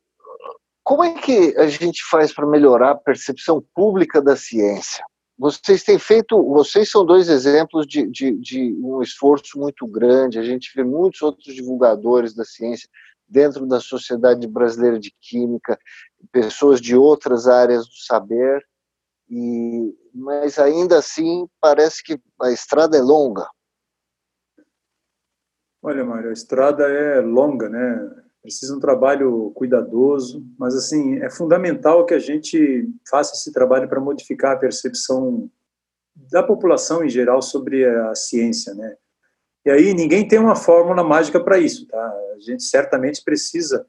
como é que a gente faz para melhorar a percepção pública da ciência? Vocês têm feito, vocês são dois exemplos de, de, de, um esforço muito grande. A gente vê muitos outros divulgadores da ciência dentro da Sociedade Brasileira de Química, pessoas de outras áreas do saber, e, mas ainda assim parece que a estrada é longa. Olha, Mário, a estrada é longa, né? Precisa um trabalho cuidadoso, mas assim é fundamental que a gente faça esse trabalho para modificar a percepção da população em geral sobre a ciência, né? E aí ninguém tem uma fórmula mágica para isso, tá? A gente certamente precisa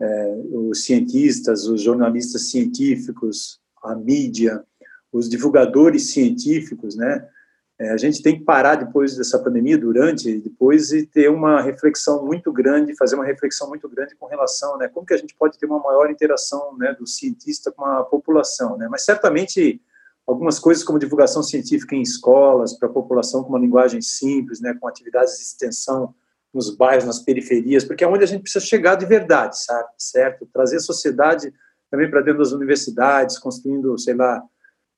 é, os cientistas, os jornalistas científicos, a mídia, os divulgadores científicos, né? É, a gente tem que parar depois dessa pandemia, durante, depois, e ter uma reflexão muito grande, fazer uma reflexão muito grande com relação, né, como que a gente pode ter uma maior interação, né, do cientista com a população, né, mas certamente algumas coisas como divulgação científica em escolas, para a população com uma linguagem simples, né, com atividades de extensão nos bairros, nas periferias, porque é onde a gente precisa chegar de verdade, sabe, certo? Trazer a sociedade também para dentro das universidades, construindo, sei lá,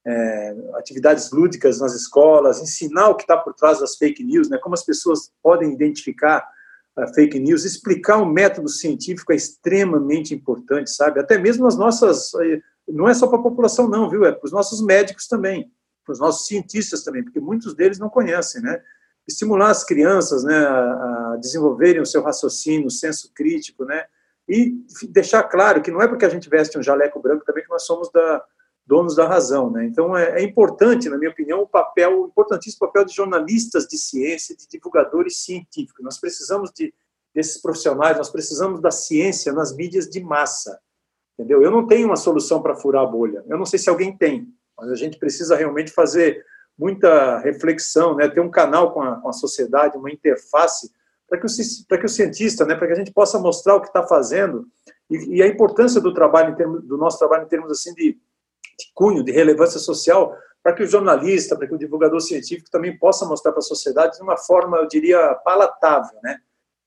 é, atividades lúdicas nas escolas, ensinar o que está por trás das fake news, né, como as pessoas podem identificar a fake news, explicar o método científico é extremamente importante, sabe? Até mesmo as nossas, eh, não é só para a população não, viu? É para os nossos médicos também, para os nossos cientistas também, porque muitos deles não conhecem, né? Estimular as crianças, né, a desenvolverem o seu raciocínio, o senso crítico, né? E deixar claro que não é porque a gente veste um jaleco branco também que nós somos da donos da razão. Né? Então, é, é, importante, na minha opinião, o papel, o importantíssimo papel de jornalistas de ciência, de divulgadores científicos. Nós precisamos de, desses profissionais, nós precisamos da ciência nas mídias de massa. Entendeu? Eu não tenho uma solução para furar a bolha. Eu não sei se alguém tem, mas a gente precisa realmente fazer muita reflexão, né? ter um canal com a, com a sociedade, uma interface, para que, o, que o cientista, né? para que a gente possa mostrar o que está fazendo e, e, a importância do trabalho, termos, do nosso trabalho em termos assim de de cunho, de relevância social, para que o jornalista, para que o divulgador científico também possa mostrar para a sociedade de uma forma, eu diria, palatável, né?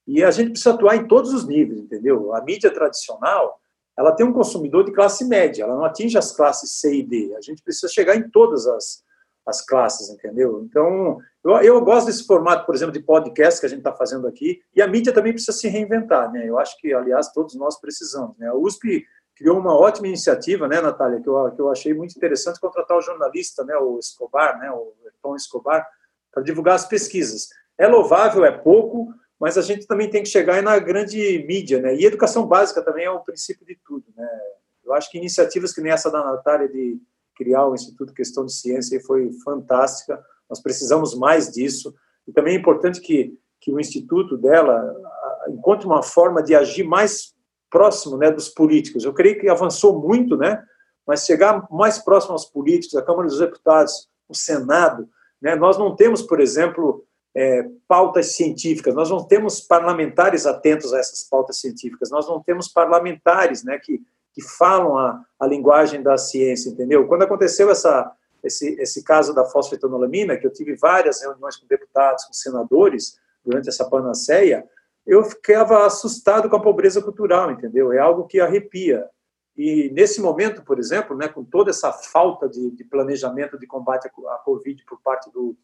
E a gente precisa atuar em todos os níveis, entendeu? A mídia tradicional, ela tem um consumidor de classe média, ela não atinge as classes C e D. A gente precisa chegar em todas as, as classes, entendeu? Então, eu, eu gosto desse formato, por exemplo, de podcast que a gente está fazendo aqui, e a mídia também precisa se reinventar, né? Eu acho que, aliás, todos nós precisamos, né? A USP criou uma ótima iniciativa, né, Natália, que eu, que eu achei muito interessante, contratar o jornalista, né, o Escobar, né, o Tom Escobar, para divulgar as pesquisas. É louvável, é pouco, mas a gente também tem que chegar na grande mídia, né, e educação básica também é o princípio de tudo, né. Eu acho que iniciativas que nem essa da Natália de criar o Instituto Questão de Ciência foi fantástica, nós precisamos mais disso, e também é importante que, que o Instituto dela encontre uma forma de agir mais próximo né, dos políticos. Eu creio que avançou muito, né, mas chegar mais próximo aos políticos, a Câmara dos Deputados, o Senado, Né? Nós não temos, por exemplo, é, pautas científicas, nós não temos parlamentares atentos a essas pautas científicas, nós não temos parlamentares né, que, que falam a, a linguagem da ciência, entendeu? Quando aconteceu essa, esse, esse caso da fosfetanolamina, que eu tive várias reuniões com deputados, com senadores, durante essa panaceia, eu ficava assustado com a pobreza cultural, entendeu? É algo que arrepia. E nesse momento, por exemplo, né, com toda essa falta de, de planejamento de combate à Covid por parte do,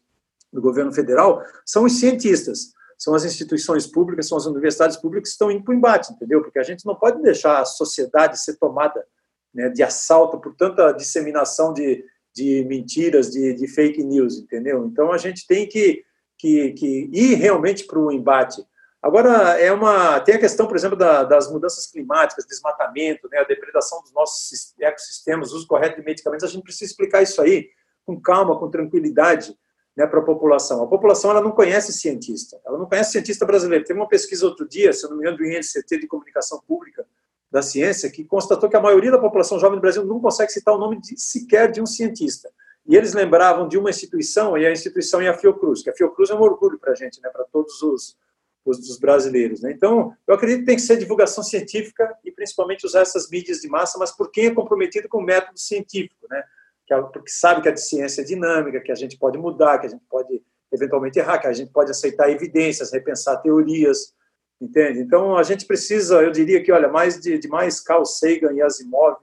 do governo federal, são os cientistas, são as instituições públicas, são as universidades públicas que estão indo para o embate, entendeu? Porque a gente não pode deixar a sociedade ser tomada né, de assalto por tanta disseminação de, de mentiras, de, de fake news, entendeu? Então a gente tem que, que, que ir realmente para o embate. Agora, é uma, tem a questão, por exemplo, da, das mudanças climáticas, desmatamento, né, a depredação dos nossos ecossistemas, uso correto de medicamentos. A gente precisa explicar isso aí com calma, com tranquilidade né, para a população. A população ela não conhece cientista, ela não conhece cientista brasileiro. Teve uma pesquisa outro dia, se não me engano, do INCT de Comunicação Pública da Ciência, que constatou que a maioria da população jovem do Brasil não consegue citar o nome de, sequer de um cientista. E eles lembravam de uma instituição, e a instituição é a Fiocruz, que a Fiocruz é um orgulho para a gente, né, para todos os os dos brasileiros. Né? Então, eu acredito que tem que ser divulgação científica e principalmente usar essas mídias de massa, mas por quem é comprometido com o método científico, né? É, porque sabe que a ciência é dinâmica, que a gente pode mudar, que a gente pode eventualmente errar, que a gente pode aceitar evidências, repensar teorias, entende? Então, a gente precisa, eu diria que, olha, mais de, de mais Carl Sagan e Asimov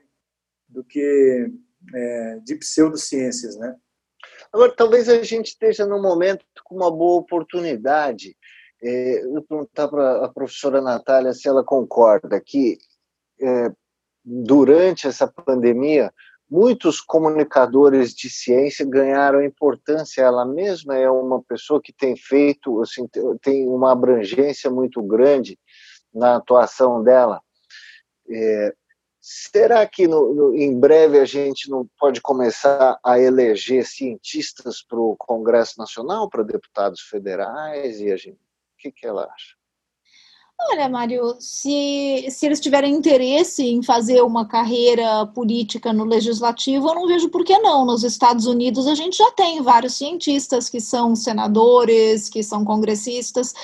do que é, de pseudociências, né? Agora, talvez a gente esteja num momento com uma boa oportunidade é, eu vou perguntar para a professora Natália se ela concorda que é, durante essa pandemia muitos comunicadores de ciência ganharam importância. Ela mesma é uma pessoa que tem feito, assim, tem uma abrangência muito grande na atuação dela. É, será que no, no, em breve a gente não pode começar a eleger cientistas para o Congresso Nacional, para deputados federais e a gente que, que ela acha? Olha, Mário, se, se eles tiverem interesse em fazer uma carreira política no legislativo, eu não vejo por que não. Nos Estados Unidos, a gente já tem vários cientistas que são senadores, que são congressistas,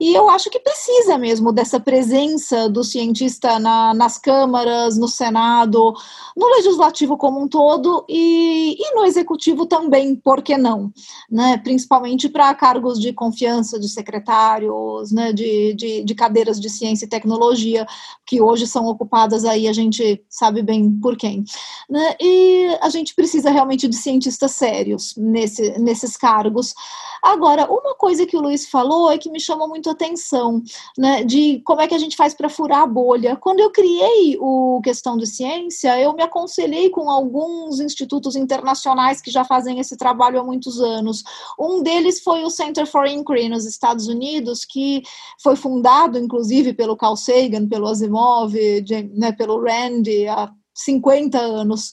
e eu acho que precisa mesmo dessa presença do cientista na, nas câmaras, no Senado, no legislativo como um todo e, e no executivo também, por que não? Né? Principalmente para cargos de confiança de secretários, né? de, de, de cadeiras cadeiras de ciência e tecnologia, que hoje são ocupadas aí, a gente sabe bem por quem. Né? E a gente precisa realmente de cientistas sérios nesse, nesses cargos. Agora, uma coisa que o Luiz falou é que me chamou muito atenção, né, de como é que a gente faz para furar a bolha. Quando eu criei o Questão de Ciência, eu me aconselhei com alguns institutos internacionais que já fazem esse trabalho há muitos anos. Um deles foi o Center for Inquiry nos Estados Unidos, que foi fundado, inclusive, pelo Carl Sagan, pelo Asimov, né, pelo Rand, há 50 anos.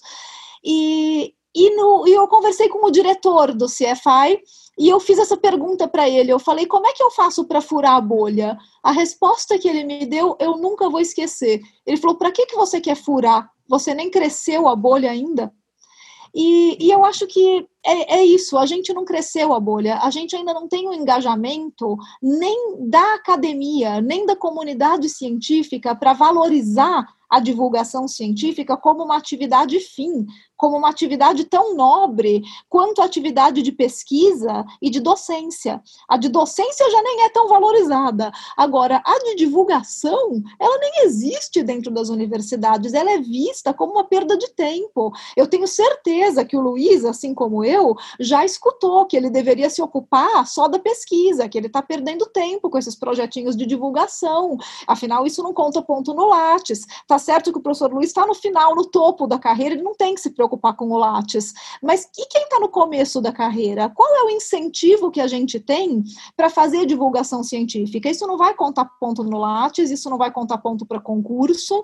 E, e, no, e eu conversei com o diretor do CFI, e eu fiz essa pergunta para ele. Eu falei: como é que eu faço para furar a bolha? A resposta que ele me deu, eu nunca vou esquecer. Ele falou: para que, que você quer furar? Você nem cresceu a bolha ainda? E, e eu acho que é, é, isso, a gente não cresceu a bolha, a gente ainda não tem o um engajamento nem da academia, nem da comunidade científica para valorizar a divulgação científica como uma atividade fim, como uma atividade tão nobre quanto a atividade de pesquisa e de docência. A de docência já nem é tão valorizada. Agora, a de divulgação, ela nem existe dentro das universidades, ela é vista como uma perda de tempo. Eu tenho certeza que o Luiz, assim como eu, já escutou que ele deveria se ocupar só da pesquisa, que ele está perdendo tempo com esses projetinhos de divulgação. Afinal, isso não conta ponto no Lattes. Tá certo que o professor Luiz está no final, no topo da carreira, ele não tem que se preocupar com o Lattes. Mas e quem está no começo da carreira? Qual é o incentivo que a gente tem para fazer divulgação científica? Isso não vai contar ponto no Lattes, isso não vai contar ponto para concurso,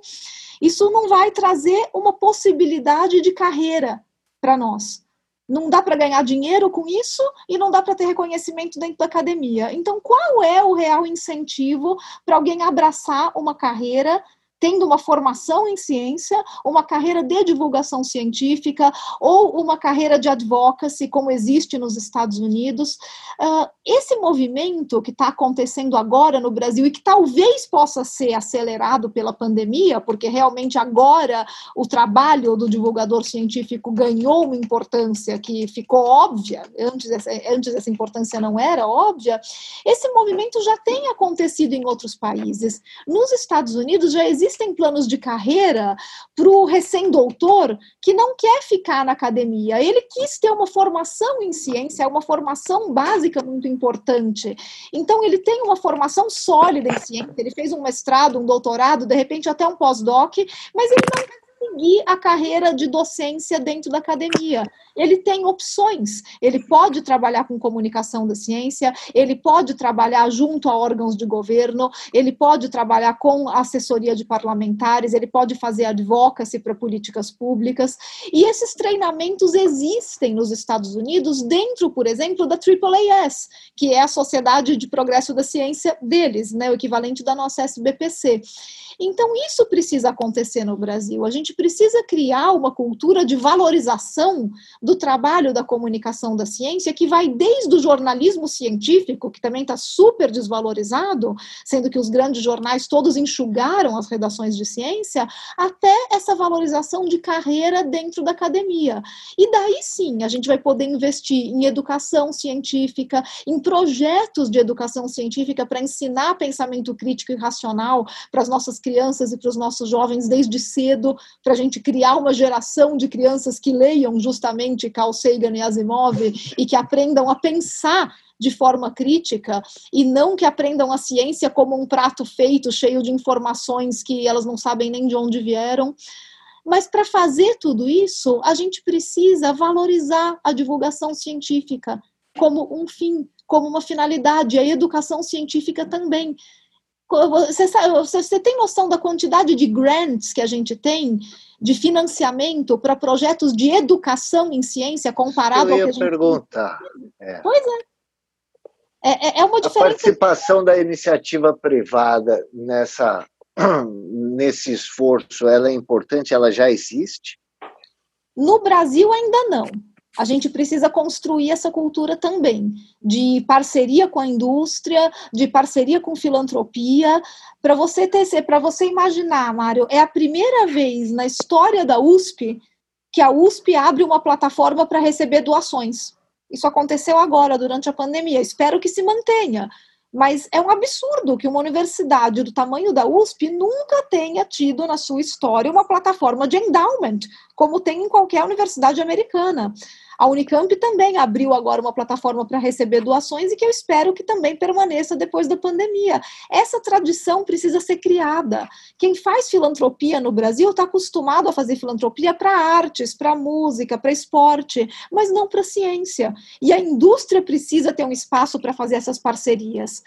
isso não vai trazer uma possibilidade de carreira para nós. Não dá para ganhar dinheiro com isso e não dá para ter reconhecimento dentro da academia. Então, qual é o real incentivo para alguém abraçar uma carreira tendo uma formação em ciência, uma carreira de divulgação científica ou uma carreira de advocacy, como existe nos Estados Unidos. Uh, esse movimento que está acontecendo agora no Brasil e que talvez possa ser acelerado pela pandemia, porque realmente agora o trabalho do divulgador científico ganhou uma importância que ficou óbvia, antes essa, antes essa importância não era óbvia, esse movimento já tem acontecido em outros países. Nos Estados Unidos já existe existem planos de carreira para o recém-doutor que não quer ficar na academia. Ele quis ter uma formação em ciência, é uma formação básica muito importante. Então, ele tem uma formação sólida em ciência, ele fez um mestrado, um doutorado, de repente até um pós-doc, mas ele não seguir a carreira de docência dentro da academia ele tem opções. Ele pode trabalhar com comunicação da ciência, ele pode trabalhar junto a órgãos de governo, ele pode trabalhar com assessoria de parlamentares, ele pode fazer advocacy para políticas públicas. E esses treinamentos existem nos Estados Unidos, dentro, por exemplo, da AAAS, que é a Sociedade de Progresso da Ciência deles, né, o equivalente da nossa SBPC. Então, isso precisa acontecer no Brasil. A gente precisa criar uma cultura de valorização do trabalho da comunicação da ciência, que vai desde o jornalismo científico, que também está super desvalorizado, sendo que os grandes jornais todos enxugaram as redações de ciência, até essa valorização de carreira dentro da academia. E daí sim a gente vai poder investir em educação científica, em projetos de educação científica para ensinar pensamento crítico e racional para as nossas crianças e para os nossos jovens desde cedo, para a gente criar uma geração de crianças que leiam justamente Carl Sagan e Asimov e que aprendam a pensar de forma crítica e não que aprendam a ciência como um prato feito, cheio de informações que elas não sabem nem de onde vieram. Mas para fazer tudo isso, a gente precisa valorizar a divulgação científica como um fim, como uma finalidade, a educação científica também. Você, sabe, você tem noção da quantidade de grants que a gente tem de financiamento para projetos de educação em ciência comparado Eu ao que a perguntar. É. Pois é. É, é, é uma diferença. A participação da iniciativa privada nessa nesse esforço, ela é importante? Ela já existe? No Brasil ainda não a gente precisa construir essa cultura também, de parceria com a indústria, de parceria com filantropia, para você ter, para você imaginar, Mário, é a primeira vez na história da USP que a USP abre uma plataforma para receber doações. Isso aconteceu agora, durante a pandemia. Espero que se mantenha. Mas é um absurdo que uma universidade do tamanho da USP nunca tenha tido na sua história uma plataforma de endowment, como tem em qualquer universidade americana. A Unicamp também abriu agora uma plataforma para receber doações e que eu espero que também permaneça depois da pandemia. Essa tradição precisa ser criada. Quem faz filantropia no Brasil está acostumado a fazer filantropia para artes, para música, para esporte, mas não para ciência. E a indústria precisa ter um espaço para fazer essas parcerias.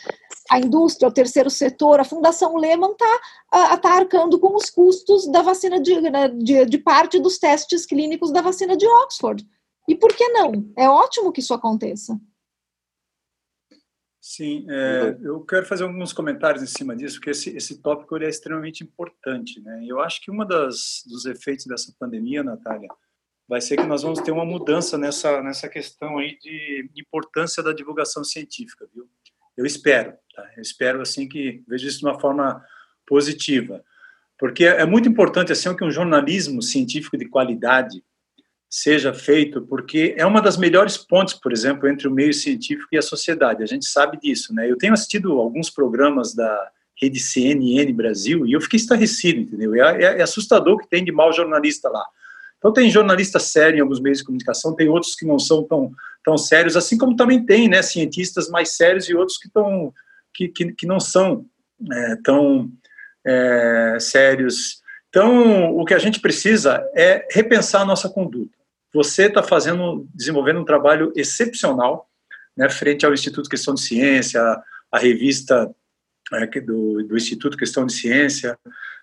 A indústria, o terceiro setor, a Fundação Lehman está tá arcando com os custos da vacina de, né, de, de parte dos testes clínicos da vacina de Oxford. E por que não? É ótimo que isso aconteça. Sim, é, eu quero fazer alguns comentários em cima disso, porque esse, esse tópico é extremamente importante. Né? Eu acho que um dos efeitos dessa pandemia, Natália, vai ser que nós vamos ter uma mudança nessa, nessa questão aí de importância da divulgação científica, viu? Eu espero, tá? Eu espero, assim, que vejo isso de uma forma positiva, porque é muito importante, assim, que um jornalismo científico de qualidade seja feito, porque é uma das melhores pontes, por exemplo, entre o meio científico e a sociedade. A gente sabe disso, né? Eu tenho assistido alguns programas da rede CNN Brasil e eu fiquei estarrecido, entendeu? É, é, é assustador que tem de mau jornalista lá. Então tem jornalista sério em alguns meios de comunicação, tem outros que não são tão, tão sérios, assim como também tem, né, cientistas mais sérios e outros que, tão, que, que, que não são é, tão é, sérios. Então, o que a gente precisa é repensar a nossa conduta. Você está fazendo, desenvolvendo um trabalho excepcional, né, frente ao Instituto Questão de Ciência, a, revista é, do, do, Instituto Questão de Ciência,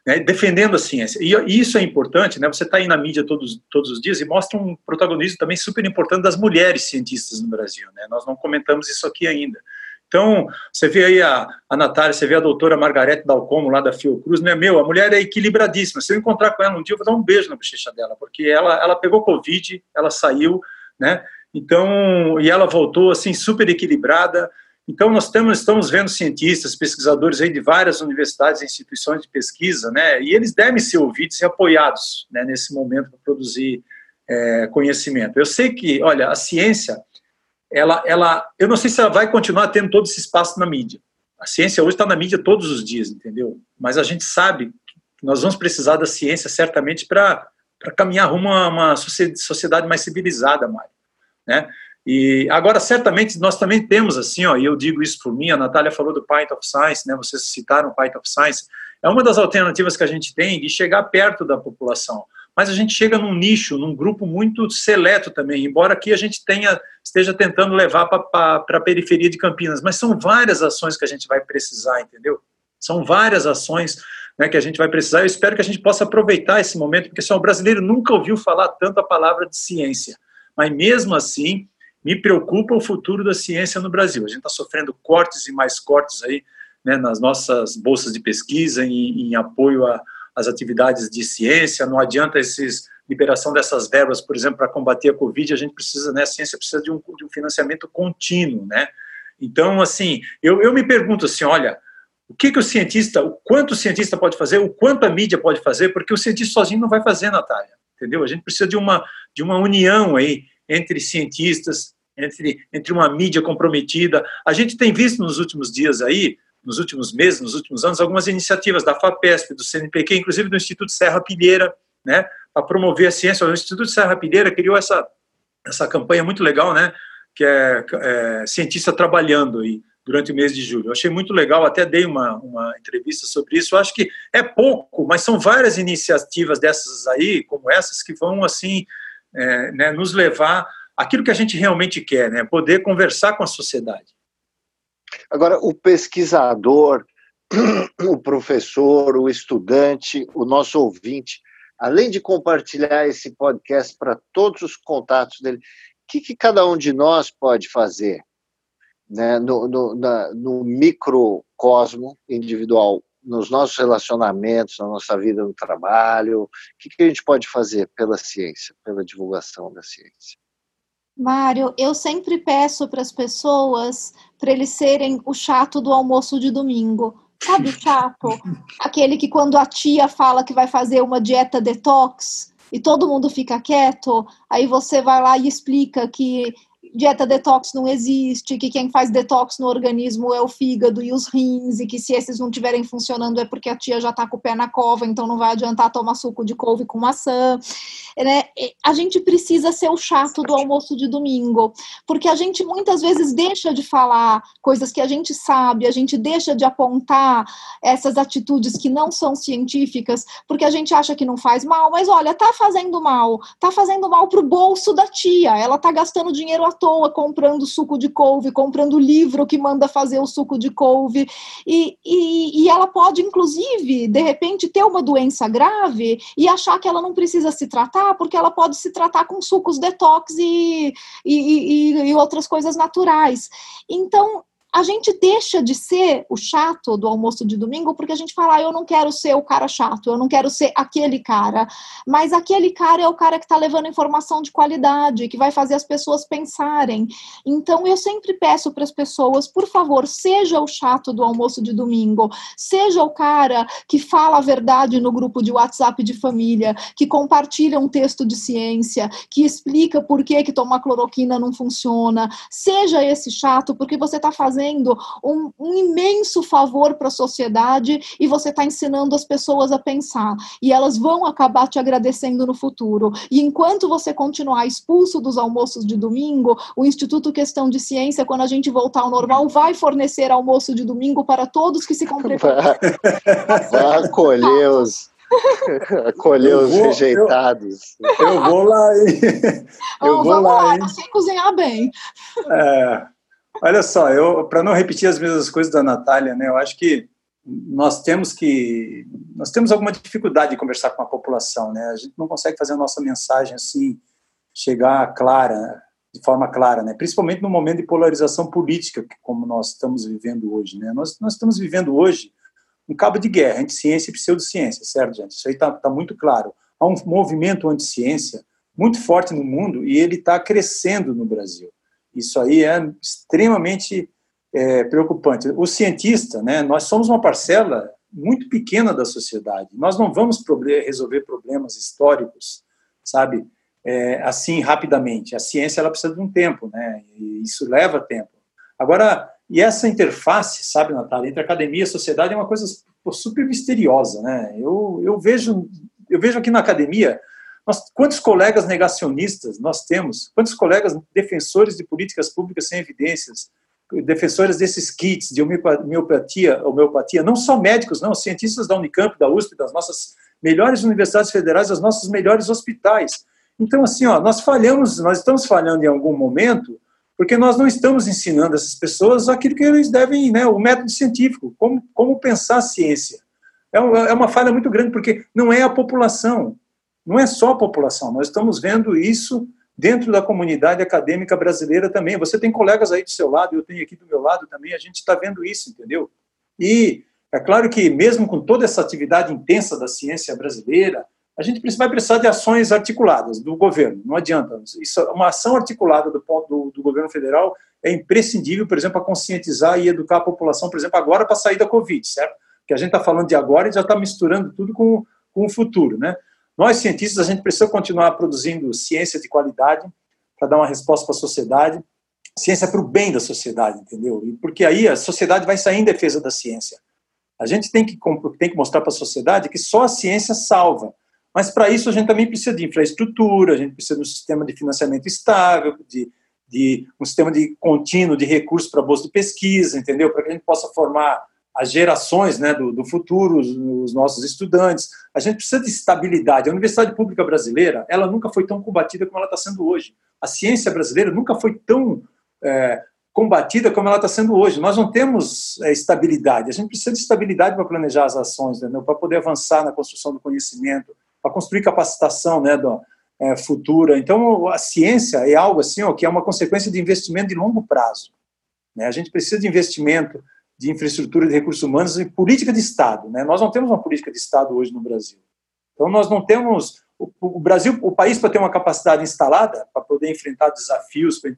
né, defendendo a ciência. E, e, isso é importante, né? Você está aí na mídia todos, todos os dias e mostra um protagonismo também super importante das mulheres cientistas no Brasil, né? Nós não comentamos isso aqui ainda. Então, você vê aí a, a Natália, você vê a doutora Margarete Dalcomo, lá da Fiocruz, né? Meu, a mulher é equilibradíssima. Se eu encontrar com ela um dia, eu vou dar um beijo na bochecha dela, porque ela, ela pegou Covid, ela saiu, né? Então, e ela voltou, assim, super equilibrada. Então, nós estamos, estamos vendo cientistas, pesquisadores aí de várias universidades e instituições de pesquisa, né? E eles devem ser ouvidos e apoiados, né, nesse momento para produzir é, conhecimento. Eu sei que, olha, a ciência ela, ela, eu não sei se ela vai continuar tendo todo esse espaço na mídia. A ciência hoje está na mídia todos os dias, entendeu? Mas a gente sabe que nós vamos precisar da ciência certamente para caminhar rumo a uma sociedade mais civilizada, Mário, né? E agora certamente nós também temos assim, ó, e eu digo isso por mim, a Natália falou do Python of Science, né? Vocês citaram o Python of Science. É uma das alternativas que a gente tem de chegar perto da população mas a gente chega num nicho, num grupo muito seleto também, embora aqui a gente tenha, esteja tentando levar para a periferia de Campinas, mas são várias ações que a gente vai precisar, entendeu? São várias ações né, que a gente vai precisar. Eu espero que a gente possa aproveitar esse momento, porque assim, o brasileiro nunca ouviu falar tanto a palavra de ciência, mas mesmo assim me preocupa o futuro da ciência no Brasil. A gente está sofrendo cortes e mais cortes aí né, nas nossas bolsas de pesquisa em, em apoio a as atividades de ciência, não adianta esses liberação dessas verbas, por exemplo, para combater a Covid, a gente precisa, né, a ciência precisa de um, de um financiamento contínuo, né? Então, assim, eu, eu me pergunto assim, olha, o que, que o cientista, o quanto o cientista pode fazer, o quanto a mídia pode fazer, porque o cientista sozinho não vai fazer, Natália, entendeu? A gente precisa de uma, de uma união aí entre cientistas, entre, entre uma mídia comprometida. A gente tem visto nos últimos dias aí nos últimos meses, nos últimos anos, algumas iniciativas da FAPESP, do CNPq, inclusive do Instituto Serra Pilheira, né, para promover a ciência. O Instituto Serra Pilheira criou essa, essa campanha muito legal, né, que é, é Cientista Trabalhando, aí, durante o mês de julho. Eu achei muito legal, até dei uma, uma entrevista sobre isso. Eu acho que é pouco, mas são várias iniciativas dessas aí, como essas, que vão, assim, é, né, nos levar aquilo que a gente realmente quer, né, poder conversar com a sociedade. Agora, o pesquisador, o professor, o estudante, o nosso ouvinte, além de compartilhar esse podcast para todos os contatos dele, o que, que, cada um de nós pode fazer né, no, no, na, no microcosmo individual, nos nossos relacionamentos, na nossa vida no trabalho? O que, que a gente pode fazer pela ciência, pela divulgação da ciência? Mário, eu sempre peço para as pessoas para eles serem o chato do almoço de domingo. Sabe o chato? Aquele que quando a tia fala que vai fazer uma dieta detox e todo mundo fica quieto, aí você vai lá e explica que dieta detox não existe, que quem faz detox no organismo é o fígado e os rins, e que se esses não estiverem funcionando é porque a tia já está com o pé na cova, então não vai adiantar tomar suco de couve com maçã. Né? A gente precisa ser o chato do almoço de domingo, porque a gente muitas vezes deixa de falar coisas que a gente sabe, a gente deixa de apontar essas atitudes que não são científicas, porque a gente acha que não faz mal, mas olha, tá fazendo mal, tá fazendo mal pro bolso da tia, ela tá gastando dinheiro à toa comprando suco de couve, comprando livro que manda fazer o suco de couve, e, e, e ela pode, inclusive, de repente, ter uma doença grave e achar que ela não precisa se tratar, porque ela pode se tratar com sucos detox e, e, e, e outras coisas naturais. Então, a gente deixa de ser o chato do almoço de domingo porque a gente fala, ah, eu não quero ser o cara chato, eu não quero ser aquele cara. Mas aquele cara é o cara que está levando informação de qualidade, que vai fazer as pessoas pensarem. Então eu sempre peço para as pessoas, por favor, seja o chato do almoço de domingo, seja o cara que fala a verdade no grupo de WhatsApp de família, que compartilha um texto de ciência, que explica por que, que tomar cloroquina não funciona. Seja esse chato, porque você está fazendo fazendo um, um imenso favor para a sociedade e você está ensinando as pessoas a pensar. E elas vão acabar te agradecendo no futuro. E enquanto você continuar expulso dos almoços de domingo, o Instituto Questão de Ciência, quando a gente voltar ao normal, vai fornecer almoço de domingo para todos que se comprometem. Vai acolher os. Acolher os rejeitados. Eu, eu, vou lá, hein? Eu vou lá, hein? eu sei cozinhar bem. É, Olha só, eu para não repetir as mesmas coisas da Natália, né, eu acho que nós temos que nós temos alguma dificuldade de conversar com a população, né? A gente não consegue fazer a nossa mensagem assim chegar clara de forma clara, né? principalmente no momento de polarização política, como nós estamos vivendo hoje. Né? Nós, nós estamos vivendo hoje um cabo de guerra entre ciência e pseudociência, certo, gente? Isso aí está tá muito claro. Há um movimento anti-ciência muito forte no mundo e ele está crescendo no Brasil. Isso aí é extremamente é, preocupante. O cientista, né, nós somos uma parcela muito pequena da sociedade. Nós não vamos resolver problemas históricos, sabe, é, assim rapidamente. A ciência ela precisa de um tempo, né? E isso leva tempo. Agora, e essa interface, sabe, Natália, entre academia e sociedade é uma coisa super misteriosa, né? Eu, eu vejo eu vejo aqui na academia nós, quantos colegas negacionistas nós temos, quantos colegas defensores de políticas públicas sem evidências, defensores desses kits de homeopatia, homeopatia, não só médicos, não, cientistas da Unicamp, da USP, das nossas melhores universidades federais, das nossos melhores hospitais. Então, assim, ó, nós falhamos, nós estamos falhando em algum momento, porque nós não estamos ensinando essas pessoas aquilo que eles devem, né, o método científico, como, como pensar a ciência. É é uma falha muito grande, porque não é a população, não é só a população, nós estamos vendo isso dentro da comunidade acadêmica brasileira também. Você tem colegas aí do seu lado, eu tenho aqui do meu lado também, a gente está vendo isso, entendeu? E é claro que, mesmo com toda essa atividade intensa da ciência brasileira, a gente vai precisar de ações articuladas do governo, não adianta. Isso, uma ação articulada do, do, do governo federal é imprescindível, por exemplo, para conscientizar e educar a população, por exemplo, agora para sair da Covid, certo? Que a gente está falando de agora e já está misturando tudo com, com o futuro, né? Nós, cientistas, a gente precisa continuar produzindo ciência de qualidade para dar uma resposta para a sociedade, ciência para o bem da sociedade, entendeu? Porque aí a sociedade vai sair em defesa da ciência. A gente tem que, tem que mostrar para a sociedade que só a ciência salva. Mas para isso a gente também precisa de infraestrutura, a gente precisa de um sistema de financiamento estável, de, de um sistema de contínuo de recursos para bolsa de pesquisa, entendeu? Para que a gente possa formar as gerações né, do, do futuro, os, os, nossos estudantes. A gente precisa de estabilidade. A Universidade Pública Brasileira, ela nunca foi tão combatida como ela está sendo hoje. A ciência brasileira nunca foi tão é, combatida como ela está sendo hoje. Nós não temos é, estabilidade. A gente precisa de estabilidade para planejar as ações, para poder avançar na construção do conhecimento, para construir capacitação né, do, é, futura. Então, a ciência é algo assim ó, que é uma consequência de investimento de longo prazo. Né? A gente precisa de investimento de infraestrutura de recursos humanos e política de Estado. Né? Nós não temos uma política de Estado hoje no Brasil. Então, nós não temos. O, Brasil, o país, para ter uma capacidade instalada, para poder enfrentar desafios, para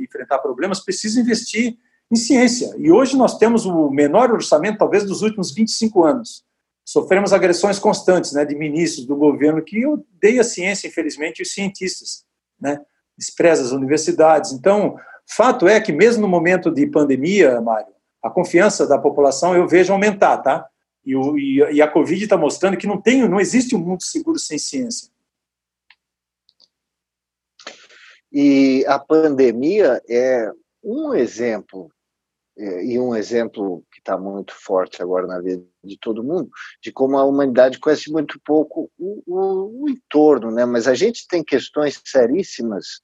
enfrentar problemas, precisa investir em ciência. E hoje nós temos o menor orçamento, talvez, dos últimos 25 anos. Sofremos agressões constantes né, de ministros do governo que odeiam a ciência, infelizmente, e os cientistas. Né? Despreza as universidades. Então, fato é que, mesmo no momento de pandemia, Mário, a confiança da população eu vejo aumentar, tá? E, o, e, a Covid está mostrando que não tem, não existe um mundo seguro sem ciência. E a pandemia é um exemplo, é, e um exemplo que está muito forte agora na vida de todo mundo, de como a humanidade conhece muito pouco o, o, o entorno, né? Mas a gente tem questões seríssimas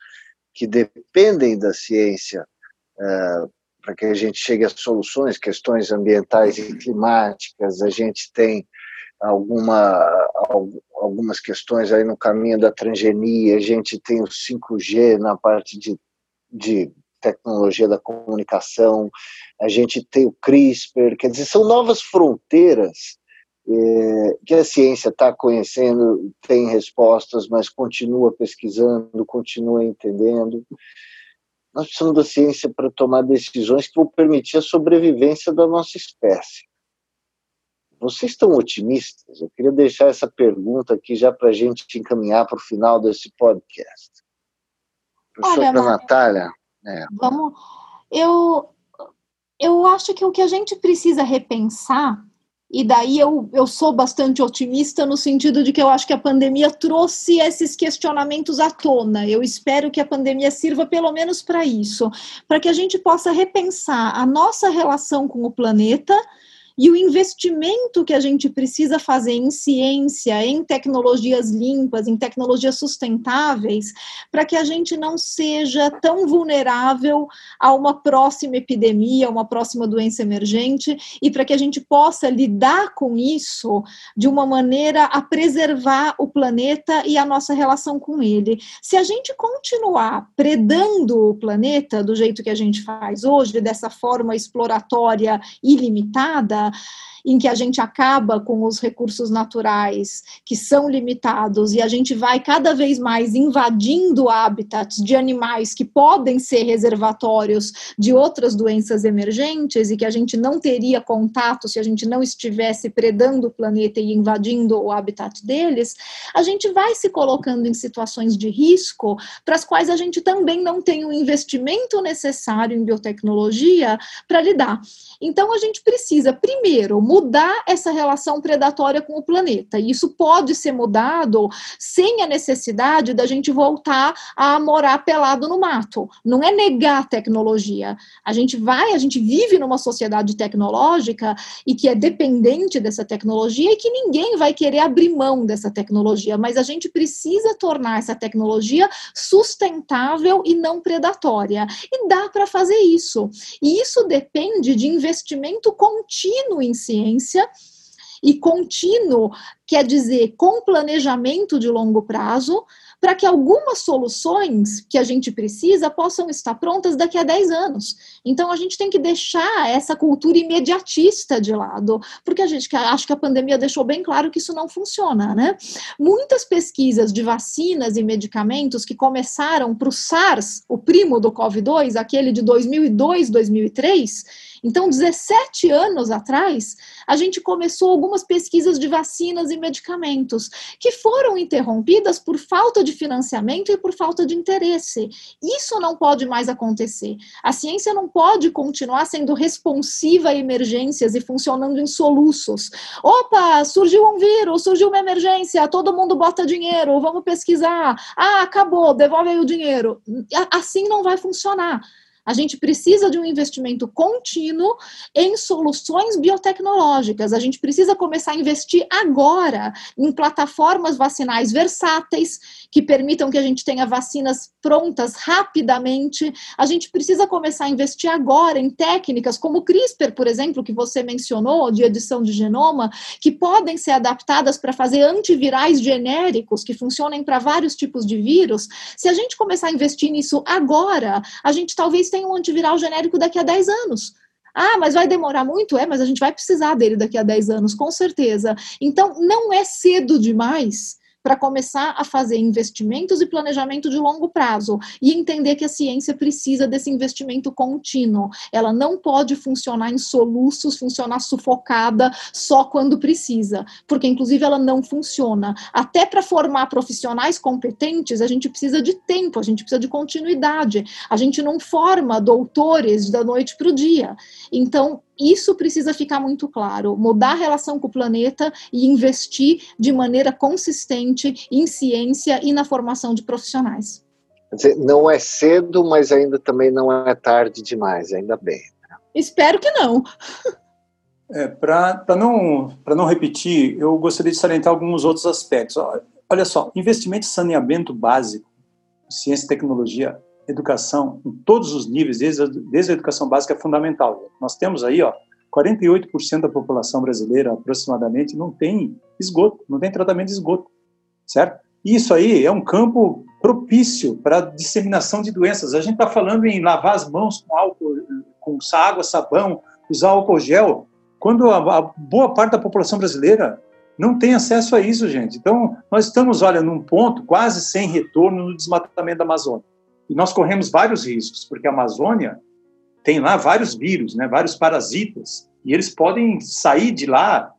que dependem da ciência uh, para que a gente chegue a soluções, questões ambientais e climáticas, a gente tem alguma, algumas questões aí no caminho da transgenia, a gente tem o 5G na parte de, de tecnologia da comunicação, a gente tem o CRISPR, quer dizer, são novas fronteiras é, que a ciência está conhecendo, tem respostas, mas continua pesquisando, continua entendendo. Nós precisamos da ciência para tomar decisões que vão permitir a sobrevivência da nossa espécie. Vocês estão otimistas? Eu queria deixar essa pergunta aqui já para a gente encaminhar para o final desse podcast. Professora Olha, Natália. É. Vamos. Eu, eu acho que o que a gente precisa repensar e daí eu, eu sou bastante otimista no sentido de que eu acho que a pandemia trouxe esses questionamentos à tona. Eu espero que a pandemia sirva pelo menos para isso, para que a gente possa repensar a nossa relação com o planeta e o investimento que a gente precisa fazer em ciência, em tecnologias limpas, em tecnologias sustentáveis, para que a gente não seja tão vulnerável a uma próxima epidemia, uma próxima doença emergente, e para que a gente possa lidar com isso de uma maneira a preservar o planeta e a nossa relação com ele. Se a gente continuar predando o planeta do jeito que a gente faz hoje, dessa forma exploratória ilimitada, 嗯。Em que a gente acaba com os recursos naturais que são limitados e a gente vai cada vez mais invadindo habitats de animais que podem ser reservatórios de outras doenças emergentes e que a gente não teria contato se a gente não estivesse predando o planeta e invadindo o habitat deles, a gente vai se colocando em situações de risco para as quais a gente também não tem o investimento necessário em biotecnologia para lidar. Então a gente precisa primeiro mudar essa relação predatória com o planeta. E isso pode ser mudado sem a necessidade da gente voltar a morar pelado no mato. Não é negar a tecnologia. A gente vai, a gente vive numa sociedade tecnológica e que é dependente dessa tecnologia e que ninguém vai querer abrir mão dessa tecnologia, mas a gente precisa tornar essa tecnologia sustentável e não predatória. E dá para fazer isso. E isso depende de investimento contínuo em ciência ciência e contínuo, quer dizer, com planejamento de longo prazo, para que algumas soluções que a gente precisa possam estar prontas daqui a 10 anos. Então a gente tem que deixar essa cultura imediatista de lado, porque a gente acho que a pandemia deixou bem claro que isso não funciona, né? Muitas pesquisas de vacinas e medicamentos que começaram para o SARS, o primo do COVID-2, aquele de 2002, 2003, então, 17 anos atrás, a gente começou algumas pesquisas de vacinas e medicamentos que foram interrompidas por falta de financiamento e por falta de interesse. Isso não pode mais acontecer. A ciência não pode continuar sendo responsiva a emergências e funcionando em soluços. Opa, surgiu um vírus, surgiu uma emergência, todo mundo bota dinheiro, vamos pesquisar. Ah, acabou, devolve aí o dinheiro. Assim não vai funcionar. A gente precisa de um investimento contínuo em soluções biotecnológicas. A gente precisa começar a investir agora em plataformas vacinais versáteis que permitam que a gente tenha vacinas prontas rapidamente. A gente precisa começar a investir agora em técnicas como o CRISPR, por exemplo, que você mencionou, de edição de genoma, que podem ser adaptadas para fazer antivirais genéricos que funcionem para vários tipos de vírus. Se a gente começar a investir nisso agora, a gente talvez tenha tem um antiviral genérico daqui a 10 anos. Ah, mas vai demorar muito? É, mas a gente vai precisar dele daqui a 10 anos, com certeza. Então, não é cedo demais para começar a fazer investimentos e planejamento de longo prazo e entender que a ciência precisa desse investimento contínuo. Ela não pode funcionar em soluços, funcionar sufocada só quando precisa, porque inclusive ela não funciona. Até para formar profissionais competentes, a gente precisa de tempo, a gente precisa de continuidade. A gente não forma doutores da noite para o dia. Então, isso precisa ficar muito claro. Mudar a relação com o planeta e investir de maneira consistente em ciência e na formação de profissionais. Dizer, não é cedo, mas ainda também não é tarde demais, ainda bem. Né? Espero que não. É, Para não, não repetir, eu gostaria de salientar alguns outros aspectos. Olha só, investimento em saneamento básico, ciência e tecnologia educação em todos os níveis, desde a, desde a educação básica, é fundamental. Nós temos aí, ó, 48% da população brasileira, aproximadamente, não tem esgoto, não tem tratamento de esgoto, certo? Isso aí é um campo propício para disseminação de doenças. A gente está falando em lavar as mãos com álcool, com água, sabão, usar álcool gel, quando a, a boa parte da população brasileira não tem acesso a isso, gente. Então, nós estamos, olha, num ponto quase sem retorno no desmatamento da Amazônia. E nós corremos vários riscos, porque a Amazônia tem lá vários vírus, né, vários parasitas, e eles podem sair de lá,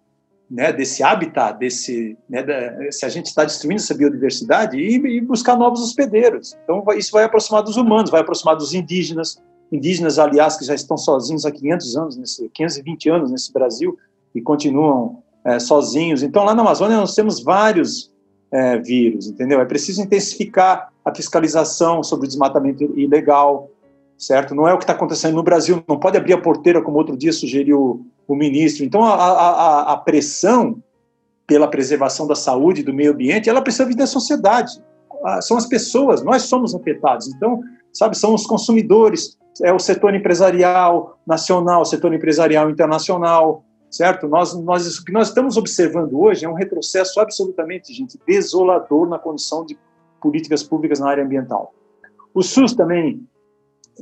né, desse habitat, desse, né, da, se a gente está destruindo essa biodiversidade, e, e, buscar novos hospedeiros. Então, isso vai aproximar dos humanos, vai aproximar dos indígenas, indígenas, aliás, que já estão sozinhos há 500 anos, nesse, 520 anos nesse Brasil, e continuam é, sozinhos. Então, lá na Amazônia, nós temos vários é, vírus, entendeu? É preciso intensificar a fiscalização sobre o desmatamento ilegal, certo? Não é o que está acontecendo no Brasil, não pode abrir a porteira, como outro dia sugeriu o ministro. Então, a, a, a pressão pela preservação da saúde e do meio ambiente, ela precisa vir da sociedade. Ah, são as pessoas, nós somos afetados. Então, sabe, são os consumidores, é o setor empresarial nacional, setor empresarial internacional, certo? Nós, nós, o que nós estamos observando hoje é um retrocesso absolutamente, gente, desolador na condição de políticas públicas na área ambiental. O SUS também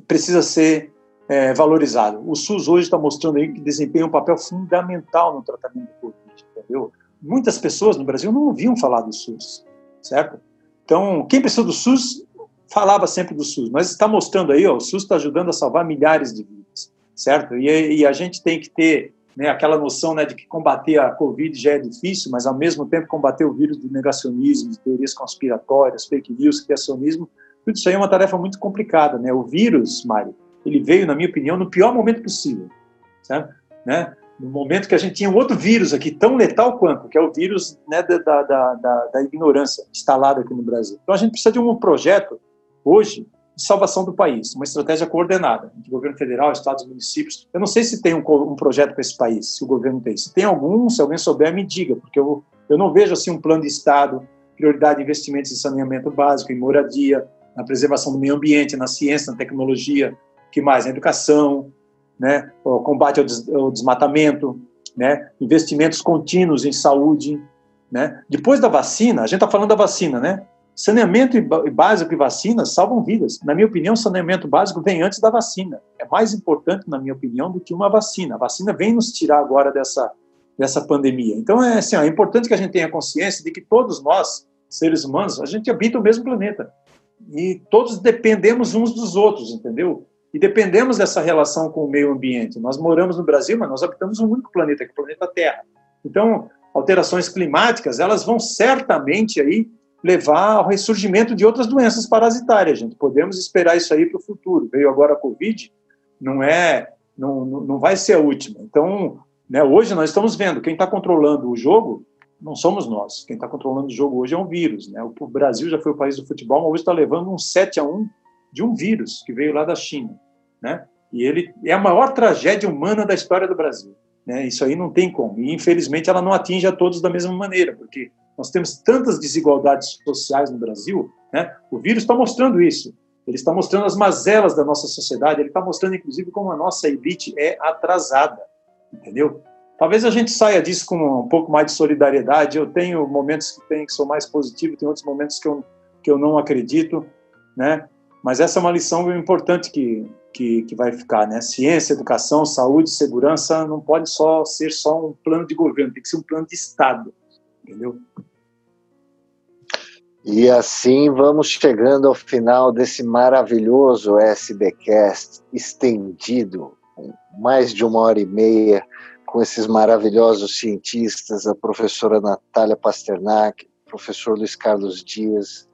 precisa ser é, valorizado. O SUS hoje está mostrando aí que desempenha um papel fundamental no tratamento do Covid, entendeu? Muitas pessoas no Brasil não ouviam falar do SUS, certo? Então, quem precisa do SUS falava sempre do SUS, mas está mostrando aí, ó, o SUS está ajudando a salvar milhares de vidas, certo? E, e a gente tem que ter né, aquela noção né, de que combater a Covid já é difícil, mas ao mesmo tempo combater o vírus do negacionismo, de teorias conspiratórias, fake news, criacionismo, tudo isso aí é uma tarefa muito complicada, né? O vírus, Mário, ele veio, na minha opinião, no pior momento possível? Né? No momento que a gente tinha um outro vírus aqui, tão letal quanto, que é o vírus né, da, da, da, da ignorância instalado aqui no Brasil. Então a gente precisa de um projeto, hoje, de salvação do país, uma estratégia coordenada entre governo federal, estados municípios. Eu não sei se tem um, um projeto para esse país, se o governo tem. Se tem algum, se alguém souber, me diga, porque eu, eu não vejo assim um plano de Estado, prioridade de investimentos em saneamento básico, em moradia, na preservação do meio ambiente, na ciência, na tecnologia, que mais? Na educação, né? o combate ao, des ao desmatamento, né? investimentos contínuos em saúde. Né? Depois da vacina, a gente está falando da vacina, né? Saneamento básico e vacina salvam vidas. Na minha opinião, saneamento básico vem antes da vacina. É mais importante, na minha opinião, do que uma vacina. A vacina vem nos tirar agora dessa, dessa pandemia. Então, é, assim, é importante que a gente tenha consciência de que todos nós, seres humanos, a gente habita o mesmo planeta e todos dependemos uns dos outros, entendeu? E dependemos dessa relação com o meio ambiente. Nós moramos no Brasil, mas nós habitamos um único planeta, que é o planeta Terra. Então, alterações climáticas, elas vão certamente aí levar ao ressurgimento de outras doenças parasitárias, gente. Podemos esperar isso aí para o futuro. Veio agora a Covid, não é, não, não vai ser a última. Então, né, hoje nós estamos vendo, quem está controlando o jogo não somos nós. Quem está controlando o jogo hoje é um vírus. Né? O Brasil já foi o país do futebol, mas hoje está levando um 7 a 1 de um vírus que veio lá da China. Né? E ele é a maior tragédia humana da história do Brasil. Né? Isso aí não tem como. E, infelizmente, ela não atinge a todos da mesma maneira, porque nós temos tantas desigualdades sociais no Brasil. Né? O vírus está mostrando isso. Ele está mostrando as mazelas da nossa sociedade. Ele está mostrando, inclusive, como a nossa elite é atrasada. Entendeu? Talvez a gente saia disso com um pouco mais de solidariedade. Eu tenho momentos que, tem, que sou mais positivo, tem outros momentos que eu, que eu não acredito, né? Mas essa é uma lição importante que, que, que vai ficar, né? Ciência, educação, saúde, segurança não pode só ser só um plano de governo, tem que ser um plano de Estado, entendeu? E assim vamos chegando ao final desse maravilhoso SBcast estendido, mais de uma hora e meia, com esses maravilhosos cientistas, a professora Natália Pasternak, professor Luiz Carlos Dias.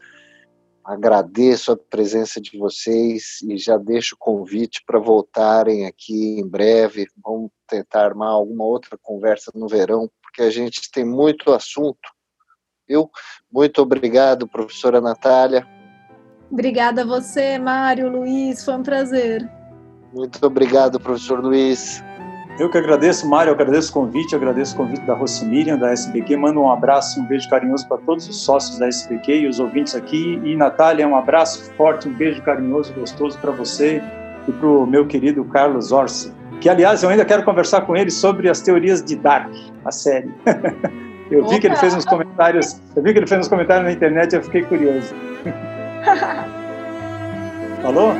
Agradeço a presença de vocês e já deixo o convite para voltarem aqui em breve. Vamos tentar armar alguma outra conversa no verão, porque a gente tem muito assunto. Viu? Muito obrigado, professora Natália. Obrigada a você, Mário, Luiz, foi um prazer. Muito obrigado, professor Luiz. Eu que agradeço, Mário, eu agradeço o convite, eu agradeço o convite da Miriam da SBQ. Mando um abraço um beijo carinhoso para todos os sócios da SBQ e os ouvintes aqui. E, Natália, um abraço forte, um beijo carinhoso, gostoso para você e para o meu querido Carlos Orsi. Que, aliás, eu ainda quero conversar com ele sobre as teorias de Dark, a série. eu vi que ele fez uns comentários, eu vi que ele fez uns comentários na internet e eu fiquei curioso. Falou?